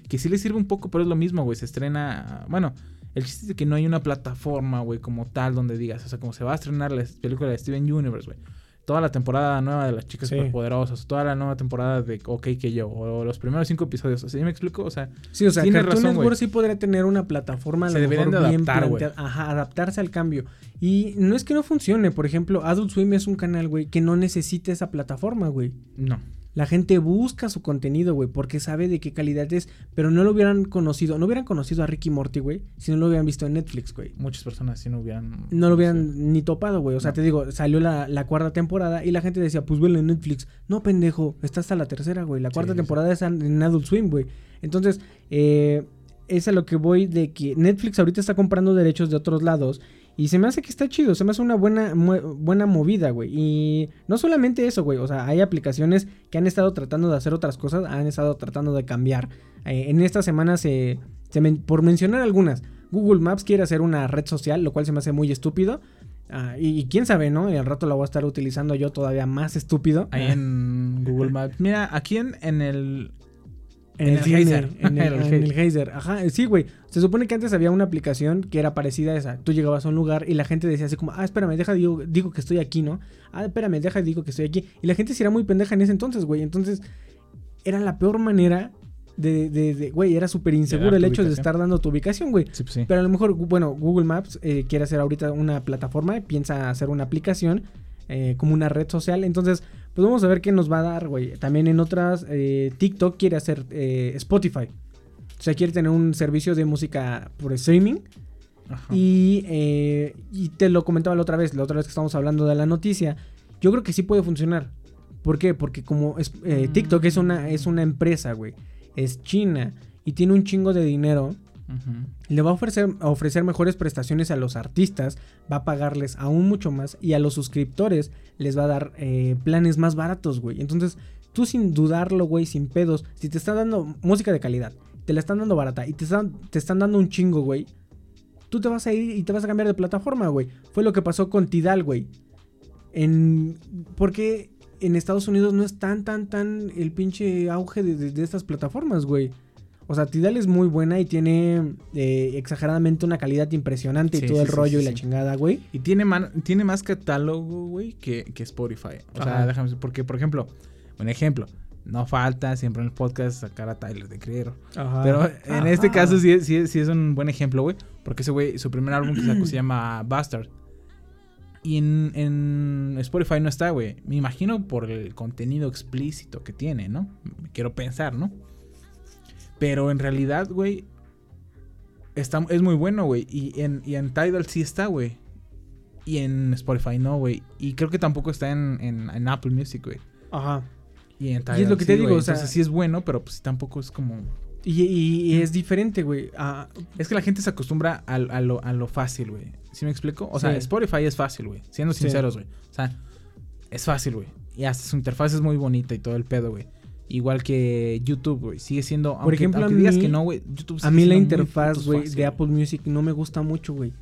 Que sí le sirve un poco, pero es lo mismo, güey. Se estrena, bueno, el chiste es que no hay una plataforma, güey, como tal, donde digas, o sea, como se va a estrenar la película de Steven Universe, güey. Toda la temporada nueva de las chicas Sí. superpoderosas, toda la nueva temporada de OK que yo, o los primeros cinco episodios. ¿sí me explico? O sea, Sí, o sea, Tienes Cartoon razón, Network sí podría tener una plataforma a Se lo deberían mejor de adaptar. Ajá, adaptarse al cambio. Y no es que no funcione. Por ejemplo, Adult Swim es un canal, güey, que no necesita esa plataforma, güey. no. La gente busca su contenido, güey, porque sabe de qué calidad es, pero no lo hubieran conocido, no hubieran conocido a Ricky Morty, güey, si no lo hubieran visto en Netflix, güey. Muchas personas sí no hubieran... No lo hubieran ni topado, güey. O sea, No. te digo, salió la, la cuarta temporada y la gente decía, pues velo en Netflix. No, pendejo, está hasta la tercera, güey. La cuarta sí, sí. temporada es en en Adult Swim, güey. Entonces, eh, es a lo que voy de que Netflix ahorita está comprando derechos de otros lados. Y se me hace que está chido, se me hace una buena, buena movida, güey. Y no solamente eso, güey. O sea, hay aplicaciones que han estado tratando de hacer otras cosas, han estado tratando de cambiar. Eh, en esta semana se, se por mencionar algunas, Google Maps quiere hacer una red social, lo cual se me hace muy estúpido. Ah, y, y quién sabe, ¿no? Y al rato la voy a estar utilizando yo todavía más estúpido. Ahí en Google Maps. Mira, aquí en, en el. En, En el, el Geyser. En el, En *laughs* el en el Geyser. Ajá, sí, güey. Se supone que antes había una aplicación que era parecida a esa. Tú llegabas a un lugar y la gente decía así como, ah, espérame, deja, digo, digo que estoy aquí, ¿no? Ah, espérame, deja, digo que estoy aquí. Y la gente sí era muy pendeja en ese entonces, güey. Entonces, era la peor manera de, de, de- güey, era súper inseguro el hecho de estar dando tu ubicación, güey. Sí, pues sí. Pero a lo mejor, bueno, Google Maps eh, quiere hacer ahorita una plataforma, piensa hacer una aplicación eh, como una red social. Entonces, pues vamos a ver qué nos va a dar, güey. También en otras, eh, TikTok quiere hacer eh, Spotify. O sea, quiere tener un servicio de música por streaming. Ajá. Y, eh, y te lo comentaba la otra vez, la otra vez que estábamos hablando de la noticia. Yo creo que sí puede funcionar. ¿Por qué? Porque como es, eh, TikTok es una, es una empresa, güey. Es China y tiene un chingo de dinero Le va a ofrecer, a ofrecer mejores prestaciones a los artistas, va a pagarles aún mucho más y a los suscriptores les va a dar eh, planes más baratos, güey. Entonces, tú sin dudarlo, güey, sin pedos, si te están dando música de calidad, te la están dando barata y te están, te están dando un chingo, güey, tú te vas a ir y te vas a cambiar de plataforma, güey. Fue lo que pasó con Tidal, güey. En, porque en Estados Unidos no es tan, tan, tan el pinche auge de- de estas plataformas, güey. O sea, Tidal es muy buena y tiene eh, exageradamente una calidad impresionante y todo sí, el sí, rollo y la chingada, güey. Y tiene, man- tiene más catálogo, güey, que, que Spotify. O sea, déjame decir, porque, por ejemplo, un ejemplo, no falta siempre en el podcast sacar a Tyler de. Ajá. Pero en Ajá. este caso sí, es- sí, sí es un buen ejemplo, güey. Porque ese güey, su primer álbum que sacó se llama Bastard. Y en, en Spotify no está, güey. Me imagino por el contenido explícito que tiene, ¿no? Quiero pensar, ¿no? Pero en realidad, güey, está, es muy bueno, güey. Y en, y en Tidal sí está, güey. Y en Spotify no, güey. Y creo que tampoco está en, en- en Apple Music, güey. Ajá. Y en es Tidal lo que sí, te digo, güey. o sea- Entonces sí es bueno, pero pues tampoco es como... Y, y- y es diferente, güey. Ah, Es que la gente se acostumbra a, a lo, a lo fácil, güey. ¿Sí me explico? O sea, Sí. Spotify es fácil, güey. Siendo Sí. sinceros, güey. O sea, es fácil, güey. Y hasta su interfaz es muy bonita y todo el pedo, güey. Igual que YouTube, güey. Sigue siendo. Por aunque- ejemplo, a aunque digas mí- que no, güey. YouTube a mí la interfaz, güey, de Apple Music no me gusta mucho, güey.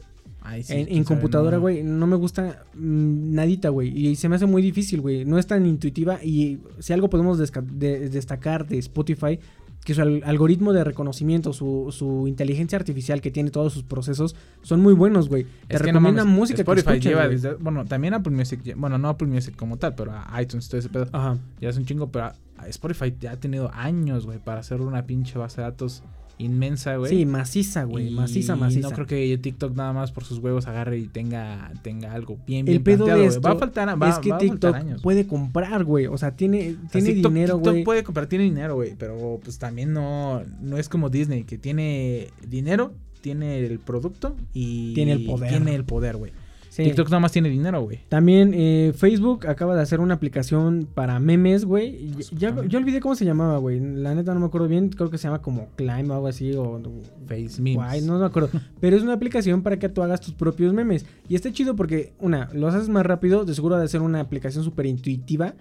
Sí, en computadora, no. güey, no me gusta mm, nadita, güey. Y se me hace muy difícil, güey. No es tan intuitiva. Y si algo podemos de- destacar de Spotify, que su al- algoritmo de reconocimiento, su, su inteligencia artificial que tiene todos sus procesos, son muy buenos, güey. Te no recomiendan mames, música Spotify que escuches, lleva desde- Bueno, también Apple Music. Bueno, no Apple Music como tal, pero a iTunes, todo ese pedo. Ajá. Ya es un chingo, pero a- a Spotify ya ha tenido años, güey, para hacer una pinche base de datos inmensa, güey. Sí, maciza, güey. Maciza, maciza. No creo que TikTok nada más por sus huevos agarre y tenga, tenga algo bien, bien el pedo planteado, de esto Va a faltar, va, es que va a TikTok años. puede comprar, güey. O sea, tiene, O sea, tiene TikTok, dinero, TikTok güey. puede comprar, tiene dinero, güey. Pero pues también no, no es como Disney, que tiene dinero, tiene el producto y Tiene el poder. Tiene el poder, güey. Sí. TikTok nada más tiene dinero, güey. También eh, Facebook acaba de hacer una aplicación para memes, güey. Y Ya, también. yo olvidé cómo se llamaba, güey. La neta no me acuerdo bien. Creo que se llama como Climb o algo así. O, Face memes. Guay, no me acuerdo. Pero es una aplicación para que tú hagas tus propios memes. Y está chido porque, una, los haces más rápido. De seguro de ser una aplicación súper intuitiva.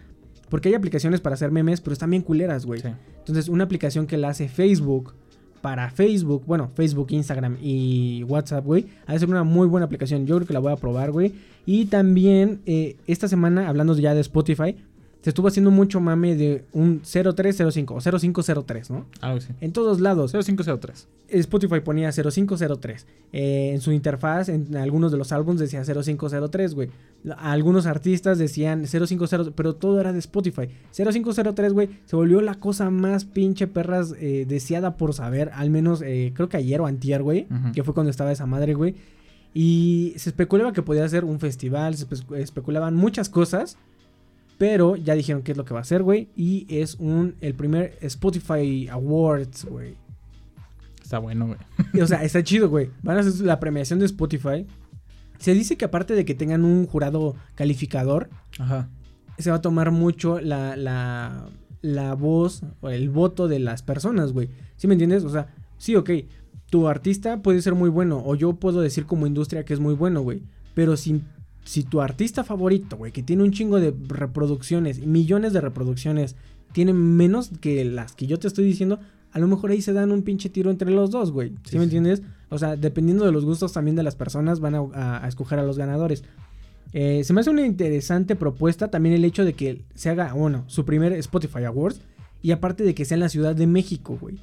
Porque hay aplicaciones para hacer memes, pero están bien culeras, güey. Sí. Entonces, una aplicación que la hace Facebook para Facebook, bueno, Facebook, Instagram y WhatsApp, güey, ha de ser una muy buena aplicación. Yo creo que la voy a probar, güey. Y también, eh, esta semana, hablando ya de Spotify, se estuvo haciendo mucho mame de un 0305 o 0503, ¿no? Algo así. En todos lados. 0503. Spotify ponía 0503. Eh, en su interfaz, en algunos de los álbumes decía 0503, güey. Algunos artistas decían 050, pero todo era de Spotify. 0503, güey, se volvió la cosa más pinche perras eh, deseada por saber. Al menos, eh, creo que ayer o antier, güey. Que fue cuando estaba esa madre, güey. Y se especulaba que podía ser un festival, se espe- especulaban muchas cosas. Pero ya dijeron qué es lo que va a ser, güey. Y es un el primer Spotify Awards, güey. Está bueno, güey. O sea, *laughs* está chido, güey. Van a hacer la premiación de Spotify. Se dice que aparte de que tengan un jurado calificador, Ajá. se va a tomar mucho la, la, la voz o el voto de las personas, güey. ¿Sí me entiendes? O sea, sí, ok. Tu artista puede ser muy bueno. O yo puedo decir como industria que es muy bueno, güey. Pero si, si tu artista favorito, güey, que tiene un chingo de reproducciones, millones de reproducciones, tiene menos que las que yo te estoy diciendo, a lo mejor ahí se dan un pinche tiro entre los dos, güey. ¿Sí, Sí, me entiendes? O sea, dependiendo de los gustos también de las personas, van a, a- a escoger a los ganadores. Eh, se me hace una interesante propuesta también el hecho de que se haga, bueno, su primer Spotify Awards y aparte de que sea en la Ciudad de México, güey.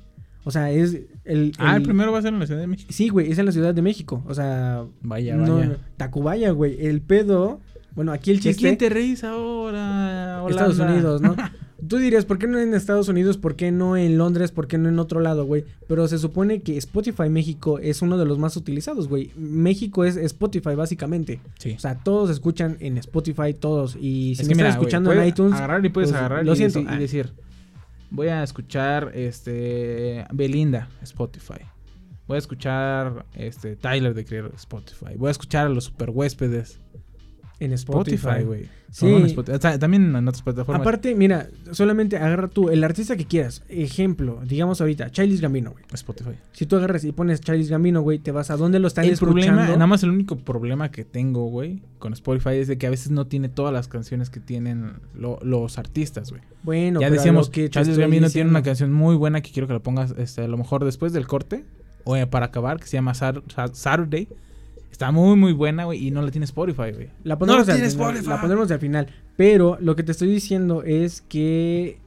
O sea, es el... Ah, el el- primero va a ser en la Ciudad de México. Sí, güey, es en la Ciudad de México. O sea, Vaya, no, vaya. no, Tacubaya, güey. El pedo, bueno, aquí el ¿De chiste... quién te reís ahora? Estados? Unidos, ¿no? *laughs* Tú dirías, ¿por qué no en Estados Unidos? ¿Por qué no en Londres? ¿Por qué no en otro lado, güey? Pero se supone que Spotify México es uno de los más utilizados, güey. México es Spotify, básicamente. Sí. O sea, todos escuchan en Spotify, todos. Y si es me que mira, están escuchando en iTunes, agarrar y puedes pues, agarrar lo y, siento. y Ah. Voy a escuchar este Belinda Spotify. Voy a escuchar este Tyler de Creator Spotify. Voy a escuchar a los super huéspedes en Spotify. Güey. Sí. No, en Spotify. O sea, también en otras plataformas. Aparte, mira, solamente agarra tú el artista que quieras. Ejemplo, digamos ahorita, Childish Gambino, güey. Spotify. Si tú agarras y pones Childish Gambino, güey, te vas a dónde lo están el escuchando. problema, nada más el único problema que tengo, güey, con Spotify es de que a veces no tiene todas las canciones que tienen lo- los artistas, güey. Bueno, ya pero decíamos que estoy Gambino tiene una canción muy buena que quiero que la pongas este, a lo mejor después del corte o eh, para acabar, que se llama Sat- Sat- Saturday. Está muy, muy buena, güey, y no la tiene Spotify, güey. La No pondremos, lo al tiene final, Spotify. la pondremos al final. Pero lo que te estoy diciendo es que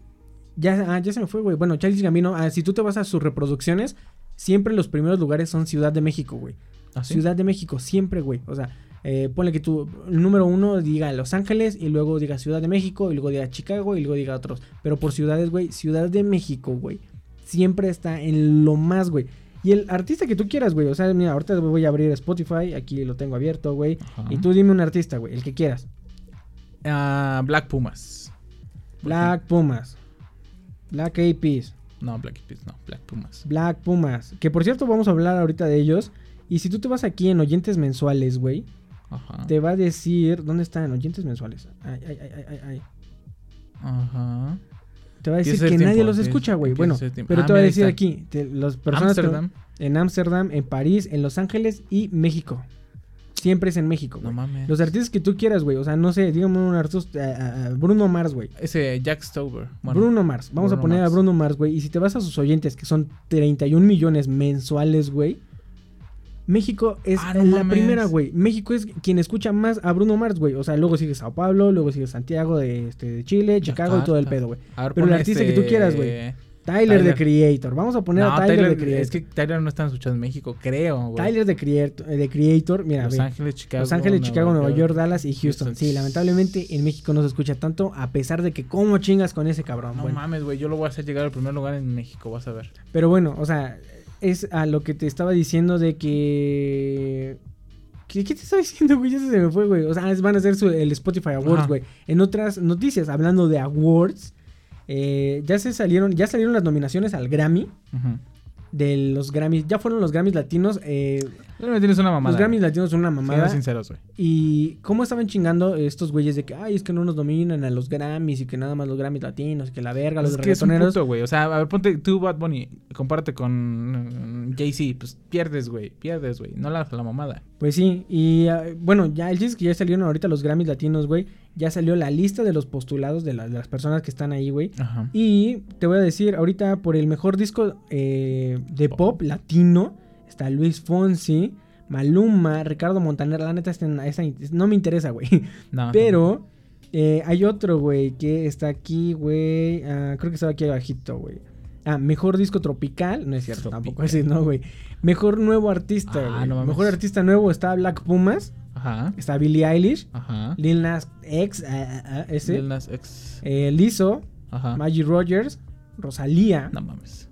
Ya, ah, ya se me fue, güey. Bueno, Childish Gambino, ah, si tú te vas a sus reproducciones, siempre los primeros lugares son Ciudad de México, güey. ¿Ah, sí? Ciudad de México, siempre, güey. O sea, eh, ponle que tu número uno diga Los Ángeles y luego diga Ciudad de México y luego diga Chicago y luego diga otros. Pero por ciudades, güey, Ciudad de México, güey. Siempre está en lo más, güey. Y el artista que tú quieras, güey. O sea, mira, ahorita voy a abrir Spotify. Aquí lo tengo abierto, güey. Y tú dime un artista, güey. El que quieras. Ah, Black Pumas. Black Pumas. Black APs. No, Black Eyed no, Black Pumas. Black Pumas. Que por cierto, vamos a hablar ahorita de ellos. Y si tú te vas aquí en oyentes mensuales, güey. Ajá. Te va a decir. ¿Dónde están oyentes mensuales? Ay, ay, ay, ay, ay. Ajá. Te va a decir que nadie los escucha, güey. Bueno, pero Ah, te va a ahí decir aquí. te- las personas que- Amsterdam. en Ámsterdam, en París, en Los Ángeles y México. Siempre es en México, No mames. Los artistas que tú quieras, güey. O sea, no sé, dígame un artista. ah, ah, Bruno Mars, güey. Ese Jack Stover. Bueno, Bruno Mars. Vamos a poner Mars. a Bruno Mars, güey. Y si te vas a sus oyentes, que son 31 millones mensuales, güey. México es Ah, no la mames. primera, güey. México es quien escucha más a Bruno Mars, güey. O sea, luego sigue Sao Paulo, luego sigue Santiago de, este, de Chile, Chicago y todo el pedo, güey. Pero el artista este- que tú quieras, güey. Tyler, de Creator. Vamos a poner No, a Tyler, Tyler, de Creator. es que Tyler no están escuchando en México, creo, güey. Tyler de Creator, de Creator, mira, Los. Ángeles, Chicago. Los Ángeles, Chicago, Nueva York, Dallas y Houston. Houston. Sí, lamentablemente en México no se escucha tanto, a pesar de que cómo chingas con ese cabrón. No bueno. mames, güey, yo lo voy a hacer llegar al primer lugar en México, vas a ver. Pero bueno, o sea, es a lo que te estaba diciendo de que... ¿Qué, qué te estaba *laughs* diciendo, güey? Ya se me fue, güey. O sea, van a hacer su- el Spotify Awards, Ajá. güey. En otras noticias, hablando de awards, eh, ya se salieron, ya salieron las nominaciones al Grammy Ujú. De los Grammys. Ya fueron los Grammys latinos. Eh, tienes una mamada. los Grammys latinos son una mamada. Sinceros, güey. Y cómo estaban chingando estos güeyes de que, ay, es que no nos dominan a los Grammys y que nada más los Grammys latinos y que la verga, los Es que es güey. O sea, a ver, ponte tú, Bad Bunny, compárate con mm, Jay-Z. Pues pierdes, güey. Pierdes, güey. No la la mamada. Pues sí, y ah, bueno, ya el chiste es que ya salieron ahorita los Grammys latinos, güey. Ya salió la lista de los postulados de, la- de las personas que están ahí, güey. Y te voy a decir, ahorita por el mejor disco eh, de Pop. pop latino está Luis Fonsi, Maluma, Ricardo Montaner. La neta, esa- no me interesa, güey. *laughs* No, Pero eh, hay otro, güey, que está aquí, güey. ah, creo que estaba aquí abajito, güey. Ah, mejor disco tropical. No es cierto, tampoco Tropical. así, no, güey. Mejor nuevo artista, Ah, no mames. Mejor artista nuevo está Black Pumas. Ajá. Está Billie Eilish. Ajá. Lil Nas X, ah, ese. Lil Nas X. eh, Lizzo. Ajá. Maggie Rogers. Rosalía. No mames.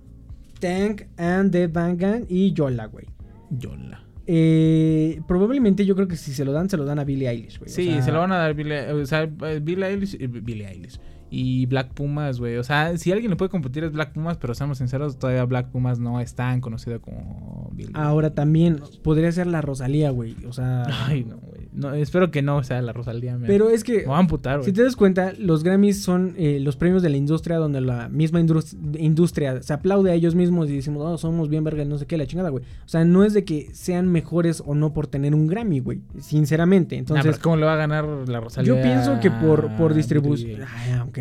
Tank and the Bangan y Yola, güey. Yola. Eh, probablemente yo creo que si se lo dan, se lo dan a Billie Eilish, güey. O Sí, sea, se lo van a dar Billie, o sea, Billie Eilish, Billie Eilish y Black Pumas, güey. O sea, si alguien le puede competir es Black Pumas, pero seamos sinceros, todavía Black Pumas no es tan conocido como Billie. Ahora también podría ser la Rosalía, güey. O sea. *laughs* Ay, no, güey. No, espero que no sea la Rosalía. me- Pero es que. me voy a amputar, güey. Si te das cuenta, los Grammys son eh, los premios de la industria donde la misma indus- industria se aplaude a ellos mismos y decimos, oh, somos bien verga, no sé qué, la chingada, güey. O sea, no es de que sean mejores o no por tener un Grammy, güey. Sinceramente. Nah, pero Entonces, ¿cómo le va a ganar la Rosalía? yo pienso que por, por distribución. Billie?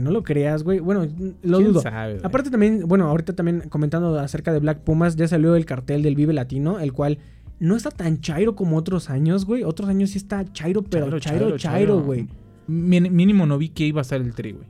Aunque no lo creas, güey. Bueno, lo ¿Quién dudo. sabe, güey? Aparte también, bueno, ahorita también comentando acerca de Black Pumas, ya salió el cartel del Vive Latino, el cual no está tan chairo como otros años, güey. Otros años sí está chairo, pero chairo, chairo, güey. Min- Mínimo no vi que iba a estar el tri, güey.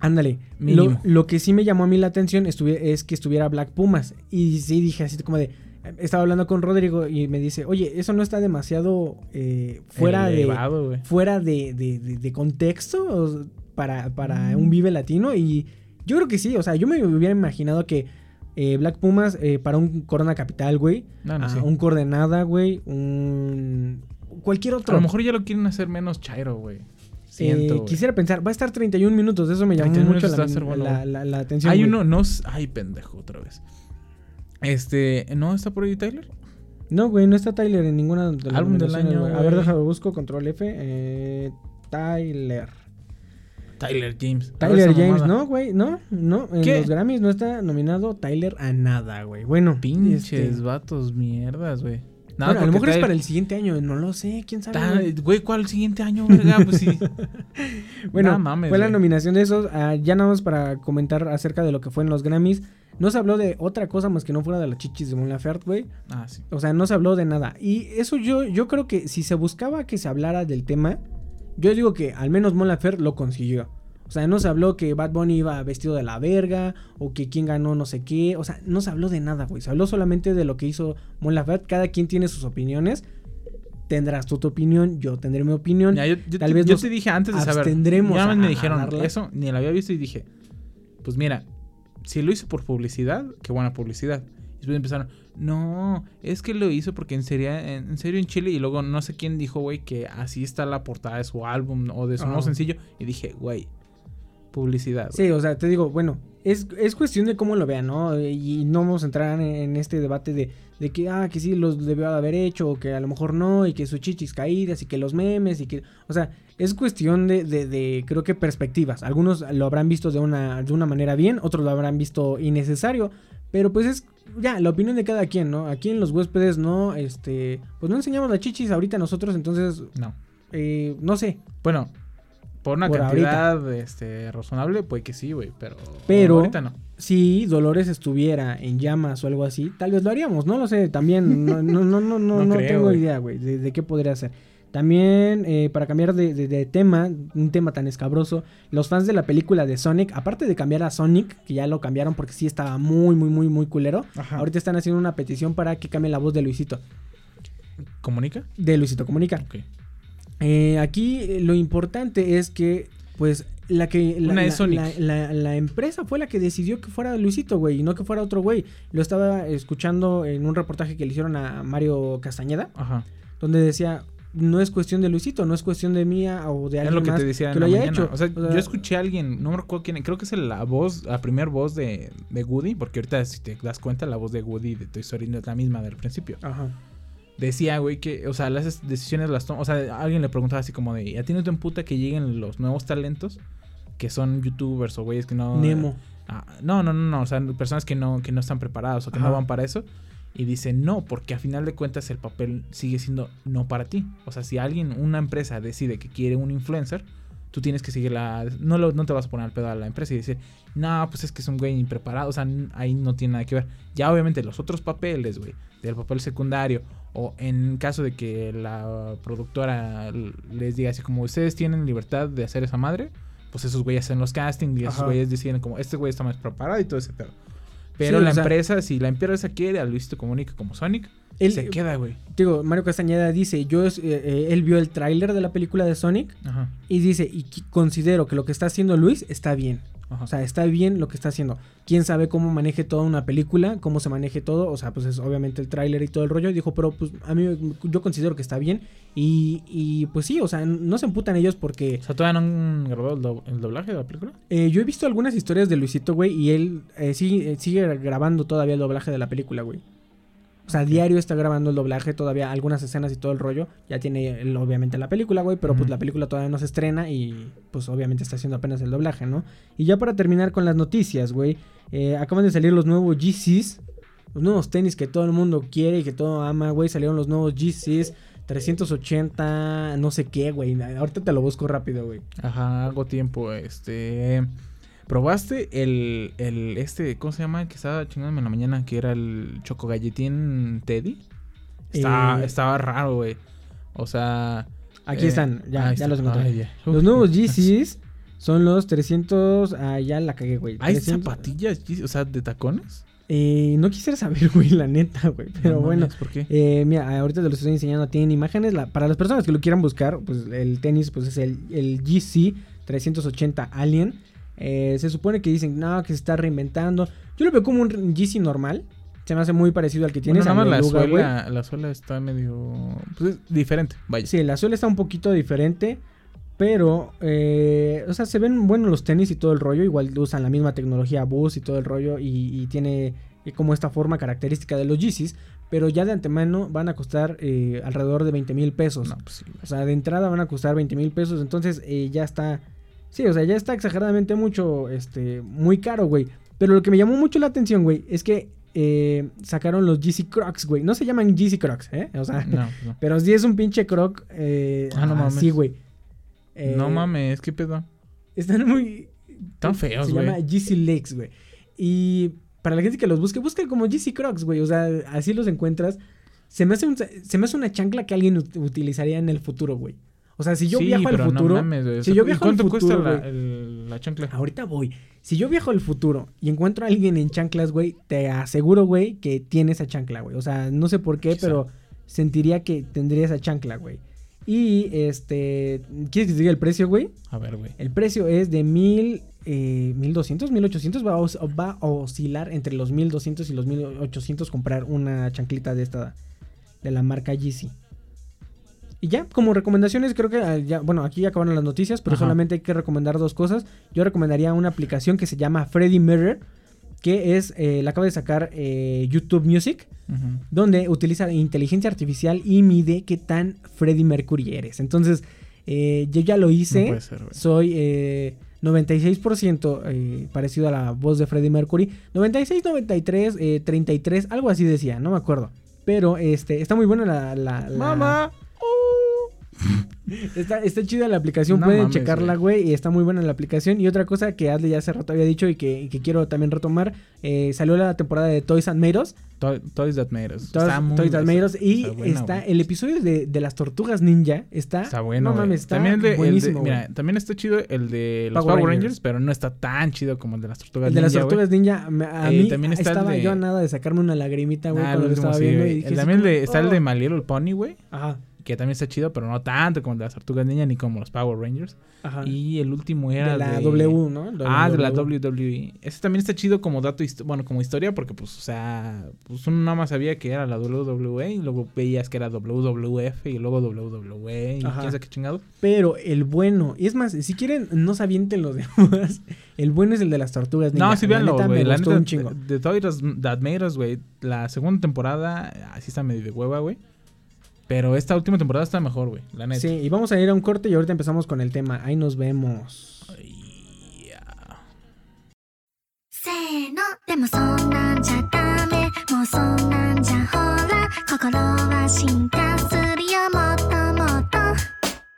Ándale. Lo, lo que sí me llamó a mí la atención es que estuviera Black Pumas. Y sí dije así como de... Estaba hablando con Rodrigo y me dice, oye, eso no está demasiado eh, fuera de... Elevado, güey. Fuera de, de- de- de contexto para, para Mm. un Vive Latino. Y yo creo que sí, o sea, yo me hubiera imaginado que eh, Black Pumas eh, para un Corona Capital, güey. No, no, ah, sí. Un Coordenada, güey. Un... Cualquier A otro. lo mejor ya lo quieren hacer menos chairo, güey. Eh, Siento, quisiera pensar, va a estar 31 minutos, eso me llamó 31 mucho la, a bueno, atención. Hay güey. uno, no... Ay, pendejo, otra vez. Este... ¿No está por ahí Tyler? No, güey, no está Tyler en ninguna de las Álbum del año, güey. A ver, déjame busco, control F. Eh, Tyler. Tyler James. Tyler James, mamada. no, güey, no, no. En ¿Qué? los Grammys no está nominado Tyler a nada, güey. Bueno, Pinches este, vatos mierdas, güey. bueno, a lo mejor es para el siguiente año, no lo sé, quién sabe. Güey. Güey, ¿cuál siguiente año, verga? Pues sí. *laughs* Bueno, No mames, fue la nominación de esos. ah, ya nada más para comentar acerca de lo que fue en los Grammys. No se habló de otra cosa más que no fuera de las chichis de Mon Laferte, güey. Ah, sí. O sea, no se habló de nada. Y eso yo, yo creo que si se buscaba que se hablara del tema, yo digo que al menos Mon Laferte lo consiguió. O sea, no se habló que Bad Bunny iba vestido de la verga o que quién ganó no sé qué. O sea, no se habló de nada, güey. Se habló solamente de lo que hizo Mon Laferte. Cada quien tiene sus opiniones. Tendrás tú tu opinión, yo tendré mi opinión. Ya, yo, yo Tal te, vez yo te dije antes de saber. abstendremos Ya me dijeron eso, ni la había visto y dije, pues mira, si lo hizo por publicidad, qué buena publicidad. Después empezaron, no, es que lo hizo porque en serio, en, serio en Chile. Y luego no sé quién dijo, güey, que así está la portada de su álbum o de su nuevo sencillo. Y dije, güey, publicidad. güey. Sí, o sea, te digo, bueno, es, es cuestión de cómo lo vean, ¿no? Y no vamos a entrar en, en este debate de, de que, ah, que sí los debió de haber hecho, o que a lo mejor no, y que sus chichis caídas, y que los memes, y que, o sea, es cuestión de, de, de, creo que perspectivas. Algunos lo habrán visto de una, de una manera bien, otros lo habrán visto innecesario, pero pues es, ya, la opinión de cada quien, ¿no? Aquí en los huéspedes no, este, pues no enseñamos las chichis ahorita nosotros, entonces, No. eh, no sé, Bueno, por una Por cantidad este, razonable, pues que sí, güey. Pero, Pero- ahorita no. si Dolores estuviera en llamas o algo así, tal vez lo haríamos, no lo sé, también no, no, no, no, no, *laughs* No no creo, tengo idea, güey, de, de qué podría ser. También, eh, para cambiar de, de- de tema, un tema tan escabroso, los fans de la película de Sonic, aparte de cambiar a Sonic, que ya lo cambiaron porque sí estaba muy, muy, muy, muy culero, Ajá. ahorita están haciendo una petición para que cambie la voz de Luisito, ¿Comunica? de Luisito Comunica. Ok. Eh, aquí lo importante es que, pues, la que. La, Una la empresa fue la que decidió que fuera Luisito, güey, y no que fuera otro güey. Lo estaba escuchando en un reportaje que le hicieron a Mario Castañeda, Ajá. donde decía. No es cuestión de Luisito, no es cuestión de mía o de Es alguien lo que más te decía que lo haya mañana. hecho. O sea, O sea, yo escuché a alguien, no me recuerdo quién, creo que es la voz, la primera voz de, de Woody, porque ahorita si te das cuenta, la voz de Woody de Toy Story no es la misma del principio. Ajá. Decía, güey, que, o sea, las decisiones las toma, o sea, alguien le preguntaba así como de, ¿a ti no te emputa que lleguen los nuevos talentos? Que son youtubers o güeyes que no... Nemo. Ah, no, no, no, no, o sea, personas que no, que no están preparadas o que Ajá. no van para eso. Y dice, no, porque a final de cuentas el papel sigue siendo no para ti. O sea, si alguien, una empresa decide que quiere un influencer, tú tienes que seguir la... No, lo- no te vas a poner al pedo a la empresa y decir, no, pues es que es un güey impreparado. O sea, ahí no tiene nada que ver. Ya obviamente los otros papeles, güey, del papel secundario, o en caso de que la productora les diga así como, ustedes tienen libertad de hacer esa madre, pues esos güeyes hacen los castings y esos Ajá. güeyes deciden como, este güey está más preparado y todo ese pedo. Pero Sí, la o sea- empresa, si la empresa quiere a Luisito Comunica como Sonic, Él- se queda, güey. Digo, Mario Castañeda dice, yo eh, eh, él vio el tráiler de la película de Sonic Ajá. y dice, y considero que lo que está haciendo Luis está bien. Ajá. O sea, está bien lo que está haciendo. Quién sabe cómo maneje toda una película, cómo se maneje todo. O sea, pues es obviamente el tráiler y todo el rollo. Y dijo, pero pues a mí yo considero que está bien. Y, y pues sí, o sea, no se emputan ellos porque O sea, ¿todavía no han grabado el, do- el doblaje de la película? eh, yo he visto algunas historias de Luisito, güey, y él eh, sigue, eh, sigue grabando todavía el doblaje de la película, güey. O sea, diario está grabando el doblaje, todavía algunas escenas y todo el rollo. Ya tiene el- obviamente la película, güey, pero pues la película todavía no se estrena y pues obviamente está haciendo apenas el doblaje, ¿no? Y ya para terminar con las noticias, güey, eh, acaban de salir los nuevos GCs, los nuevos tenis que todo el mundo quiere y que todo ama, güey. Salieron los nuevos GCs 380, no sé qué, güey. Ahorita te lo busco rápido, güey. Ajá, hago tiempo. Este. ¿Probaste el, el. Este. ¿Cómo se llama? El que estaba chingándome en la mañana. Que era el Choco Galletín Teddy. Eh. Estaba raro, güey. O sea. Aquí eh, están, ya, ya está. los encontré. Ay, ya. Los nuevos. *laughs* GCs son los 300. Ah, ya la cagué, güey. ¿Hay 300. zapatillas? O sea, de tacones. Eh, no quisiera saber, *laughs* güey, la neta, güey. Pero No bueno. ¿Por qué? Eh, mira, ahorita te lo estoy enseñando. Tienen imágenes. La- para las personas que lo quieran buscar, pues el tenis, pues es el, el GC 380 Alien. Eh, se supone que dicen, no, que se está reinventando. Yo lo veo como un GC normal. Se me hace muy parecido al que Bueno, tienes. nada más al la suela, la suela está medio. Pues es diferente, vaya. Sí, la suela está un poquito diferente. Pero, eh, o sea, se ven buenos los tenis y todo el rollo. Igual usan la misma tecnología Boost y todo el rollo. Y, y tiene como esta forma característica de los Yeezys. Pero ya de antemano van a costar eh, alrededor de 20 mil pesos. No, pues sí. O sea, de entrada van a costar 20 mil pesos. Entonces eh, ya está. Sí, o sea, ya está exageradamente mucho. Este. Muy caro, güey. Pero lo que me llamó mucho la atención, güey, es que eh, sacaron los GC Crocs, güey. No se llaman GC Crocs, ¿eh? O sea. No, *laughs* no. Pero sí es un pinche croc. Eh, Ah, no mames. güey. Eh, no mames, ¿qué pedo? Están muy. Están feos, Se güey. llama GC Legs, güey. Y para la gente que los busque, busca como GC Crocs, güey. O sea, así los encuentras. Se me hace, un- se me hace una chancla que alguien ut- utilizaría en el futuro, güey. O sea, si yo Sí, viajo al no futuro. mames, si yo ¿y viajo al ¿Cuánto futuro, cuesta la, güey. el- la chancla. Ahorita voy. Si yo viajo al futuro y encuentro a alguien en chanclas, güey, te aseguro, güey, que tiene esa chancla, güey. O sea, no sé por qué, Quizá. pero sentiría que tendría esa chancla, güey. Y este. ¿Quieres que te diga el precio, güey? A ver, güey. El precio es de mil. Eh, 1200, 1800. Va a, va a oscilar entre los 1200 y los 1800 comprar una chanclita de esta. De la marca Yeezy. Y ya, como recomendaciones, creo que ah, ya, bueno, aquí ya acabaron las noticias, pero Ajá. solamente hay que recomendar dos cosas. Yo recomendaría una aplicación que se llama Freddy Mirror, que es, eh, la acaba de sacar eh, YouTube Music, donde utiliza inteligencia artificial y mide qué tan Freddie Mercury eres. Entonces, eh, yo ya lo hice. No puede ser. Soy eh, 96% eh, parecido a la voz de Freddie Mercury. 96, 93, eh, 33, algo así decía, no me acuerdo. Pero este, está muy buena la... la- la- Mamá. *laughs* Está, está chida la aplicación, No pueden mames, checarla, güey, y está muy buena la aplicación. Y otra cosa que Adle ya hace rato había dicho y que, y que quiero también retomar, eh, salió la temporada de Toys and Us, To- Toys That Made Us. Toys, Está Toys That Made Us, y está buena, está güey. el episodio de, de las tortugas ninja, está, Está bueno, no mames, está también el de, el de- buenísimo, mira, también está chido el de los Power Power, Rangers. Rangers, pero no está tan chido como el de las tortugas El de las Ninja, tortugas ninja, a Eh, mí también está estaba yo a nada de sacarme una lagrimita, güey, Ah, cuando lo estaba sí, viendo. Y dije también está el de "Oh". My Little Pony, güey. Ajá, Que también está chido, pero no tanto como las tortugas ninja ni como los Power Rangers. ajá. Y el último era de la de- W, ¿no? Ah, de la WWE. Ese también está chido como dato, bueno, como historia, porque pues, o sea, pues uno nada más sabía que era la WWE y luego veías que era WWF y luego WWE y Ajá. quién sabe qué chingado. Pero el bueno, y es más, si quieren, no se avienten los *laughs* demás. El bueno es el de las tortugas ninja. No, sí, véanlo, güey. La neta, un chingo. de Toys That Made Us, güey, la segunda temporada así está medio de hueva, güey. Pero esta última temporada está mejor, güey, la neta. Sí, y vamos a ir a un corte y ahorita empezamos con el tema. Ahí nos vemos. Ay, ya. せーのでもそんなんじゃダメもうそんなんじゃほら心は進化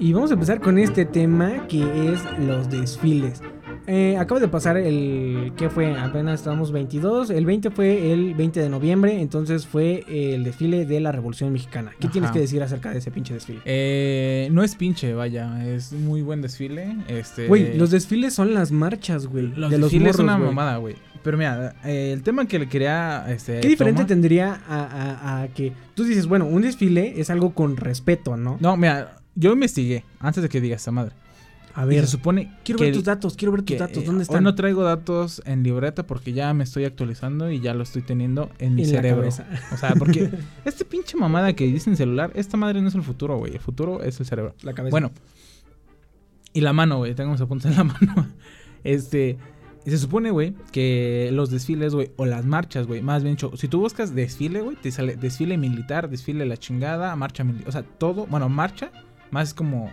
Y vamos a empezar con este tema que es los desfiles. Eh, acaba de pasar el... ¿Qué fue? Apenas estamos 22. El 20 fue el 20 de noviembre. Entonces fue el desfile de la Revolución Mexicana. ¿Qué Ajá. tienes que decir acerca de ese pinche desfile? Eh, no es pinche, vaya, es muy buen desfile. Este, Güey, los desfiles son las marchas, güey. los de los desfiles son morros, una güey. mamada, güey. Pero mira, eh, el tema que le quería. Este, ¿Qué diferente tendría a, a- a que tú dices, bueno, un desfile es algo con respeto, ¿no? No, mira, yo investigué antes de que digas esa madre. A Y ver, se supone quiero que ver tus datos, quiero ver tus que, datos. ¿Dónde Hoy están? no traigo datos en libreta porque ya me estoy actualizando y ya lo estoy teniendo en mi En cerebro. O sea, porque *laughs* este pinche mamada que dicen celular, esta madre no es el futuro, güey. El futuro es el cerebro. La cabeza. Bueno, y la mano, güey. Tengo mis apuntes en la *laughs* mano. Este. y Se supone, güey, que los desfiles, güey, o las marchas, güey, más bien dicho, si tú buscas desfile, güey, te sale desfile militar, desfile la chingada, marcha militar, o sea, todo, bueno, marcha, más como,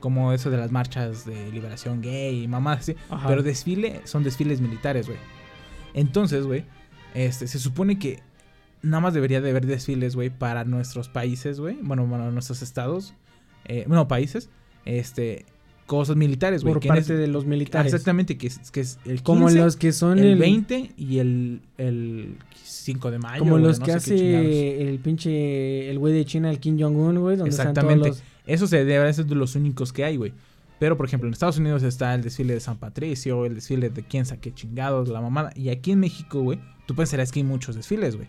como eso de las marchas de liberación gay y mamás así, Ajá. pero desfile son desfiles militares, güey. Entonces, güey, este, se supone que nada más debería de haber desfiles, güey, para nuestros países, güey, bueno, bueno, nuestros estados, eh, bueno, países, este, cosas militares, güey. por parte es- de los militares. Exactamente, que es, que es el 15, Como los que son el, el, 20 y el, el 5 de mayo. como los no que hace el pinche el güey de China, el Kim Jong Un, güey, donde están todos Exactamente. los Eso se debe ser de los únicos que hay, güey. Pero, por ejemplo, en Estados Unidos está el desfile de San Patricio, el desfile de quién sabe qué chingados, la mamada. Y aquí en México, güey, tú pensarás que hay muchos desfiles, güey.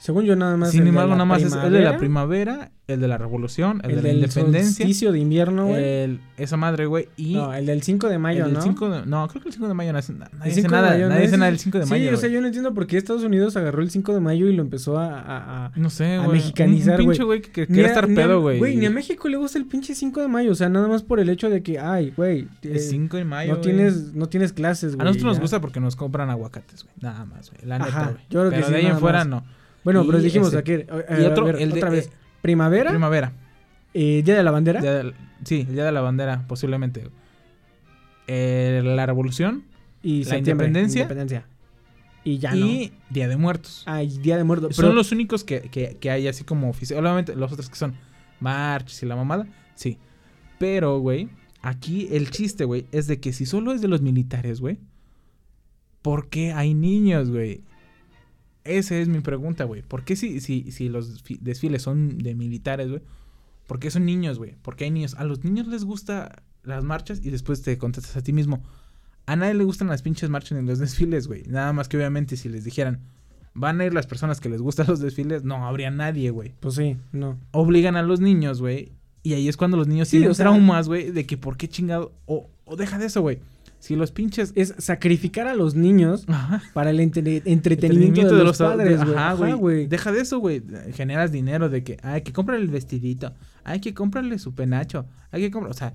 Según yo nada más Sin el embargo, nada más es el de la primavera, el de la revolución, el, el de la del independencia, solsticio de invierno, güey. el- esa madre, güey. Y no, el del 5 de mayo, el del ¿no? 5 de, no, creo que el 5 de mayo no hace nada. Nadie El dice 5 de nada, mayo, nadie Es- nada del 5 de mayo. Sí, o sea, yo no entiendo por qué Estados Unidos agarró el 5 de mayo y lo empezó a, a- a- No sé, a güey. mexicanizar, Un, un güey. pinche güey que, quiere a- estar a- pedo, güey. Güey, ni a México le gusta el pinche 5 de mayo. O sea, nada más por el hecho de que, ay, güey. eh, El 5 de mayo. no, tienes, no tienes clases, güey. A nosotros nos gusta porque nos compran aguacates, güey. Nada más, güey. La neta, güey. yo creo que Pero de ahí en fuera no. Bueno, pero Y dijimos ese- aquí. y a ver, el de- otra vez. eh, Primavera, Primavera. Eh, Día de la Bandera. Día del- sí, el Día de la Bandera, posiblemente. Eh, la Revolución y la Independencia. Independencia. Y ya y Día de Muertos. no. Ah, y Día de Muertos. Son Pero los únicos que, que, que hay así como oficial. Obviamente, los otros que son marches y la mamada, sí. Pero, güey, aquí el chiste, güey, es de que si solo es de los militares, güey, ¿por qué hay niños, güey? Esa es mi pregunta, güey. ¿Por qué si, si, si los fi- desfiles son de militares, güey? ¿Por qué son niños, güey? ¿Por qué hay niños? A los niños les gusta las marchas y después te contestas a ti mismo. A nadie le gustan las pinches marchas ni los *laughs* desfiles, güey. Nada más que obviamente si les dijeran, van a ir las personas que les gustan los desfiles, no habría nadie, güey. Pues sí, no. Obligan a los niños, güey. Y ahí es cuando los niños Sí, tienen o sea- traumas, güey, de que por qué chingado. O, o deja de eso, güey. Si los pinches. Es sacrificar a los niños Ajá. para el entre- entretenimiento, de, los, padres, güey. Ajá, güey. Deja de eso, güey. Generas dinero de que hay que comprarle el vestidito. Hay que comprarle su penacho. Hay que comprar. O sea,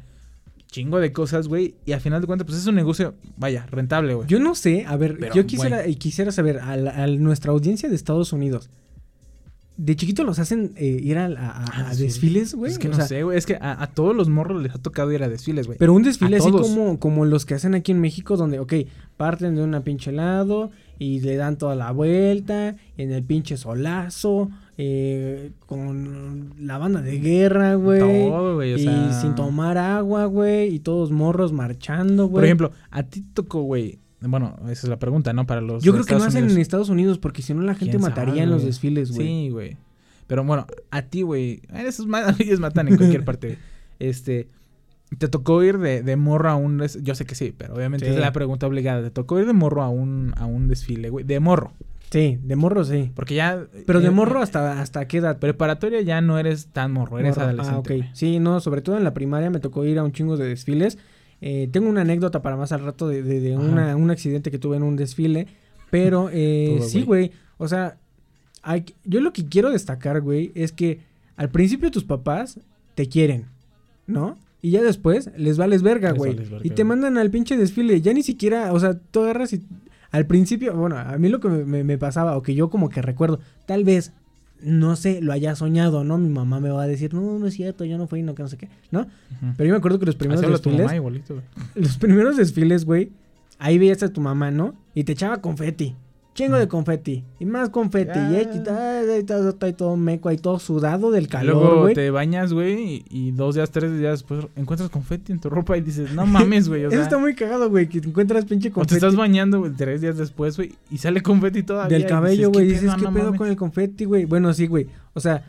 chingo de cosas, güey. Y al final de cuentas, pues es un negocio, vaya, rentable, güey. Yo no sé, a ver, Pero, yo quisiera, quisiera saber, a, la- a nuestra audiencia de Estados Unidos, ¿de chiquito los hacen eh, ir a, a- a- Ah, a desfiles, güey? Es que O no sea, sé, güey. Es que a, a todos los morros les ha tocado ir a desfiles, güey. Pero un desfile así todos. como, como los que hacen aquí en México, donde, ok, parten de una pinche lado y le dan toda la vuelta en el pinche solazo, eh, con la banda de guerra, güey. Todo, güey. O y sea, sin tomar agua, güey, y todos morros marchando, güey. Por ejemplo, a ti tocó, güey. Bueno, esa es la pregunta, ¿no? Para los. yo creo que no hacen en. Estados Unidos porque si no la gente ¿Quién mataría sabe, en los desfiles, güey. Sí, güey. Pero bueno, a ti, güey. Esos *laughs* ellos matan en cualquier parte. Este. ¿Te tocó ir de, de morro a un des- Yo sé que sí, pero obviamente Sí. es la pregunta obligada. ¿Te tocó ir de morro a un, a un desfile, güey? De morro. Sí, de morro sí. Porque ya. Pero de eh, morro eh, hasta, hasta qué edad. Preparatoria ya no eres tan morro, eres Morro. adolescente. Ah, ok. Sí, no, sobre todo en la primaria me tocó ir a un chingo de desfiles. Eh, tengo una anécdota para más al rato de, de- de una- un accidente que tuve en un desfile. Pero *laughs* eh, Todo, sí, güey. O sea, hay yo lo que quiero destacar, güey, es que al principio tus papás te quieren, ¿no? Y ya después les vales verga, Les güey. vales verga, Y te güey. mandan al pinche desfile. Ya ni siquiera, o sea, tú agarras y... Al principio, bueno, a mí lo que me, me- me pasaba, o que yo como que recuerdo, tal vez, no sé, lo haya soñado, ¿no? Mi mamá me va a decir, no, no es cierto, yo no fui, no, que no sé qué, ¿no? Pero yo me acuerdo que los primeros tu desfiles, mamá igualito, güey. *laughs* los primeros desfiles, güey, ahí veías a tu mamá, ¿no? Y te echaba confeti. Chingo de confeti. Y más confeti. Ya. Y, ahí está- está todo meco, ahí todo sudado del Y calor, luego güey. te bañas, güey, y, y dos días, tres días después encuentras confeti en tu ropa y dices, no mames, güey. O Eso sea, está muy cagado, güey, que te encuentras pinche O te confeti estás bañando, güey, tres días después, güey, y sale confeti todavía. del cabello, güey. Dices? ¿qué pedo mames. con el confeti, güey? Bueno, sí, güey. O sea,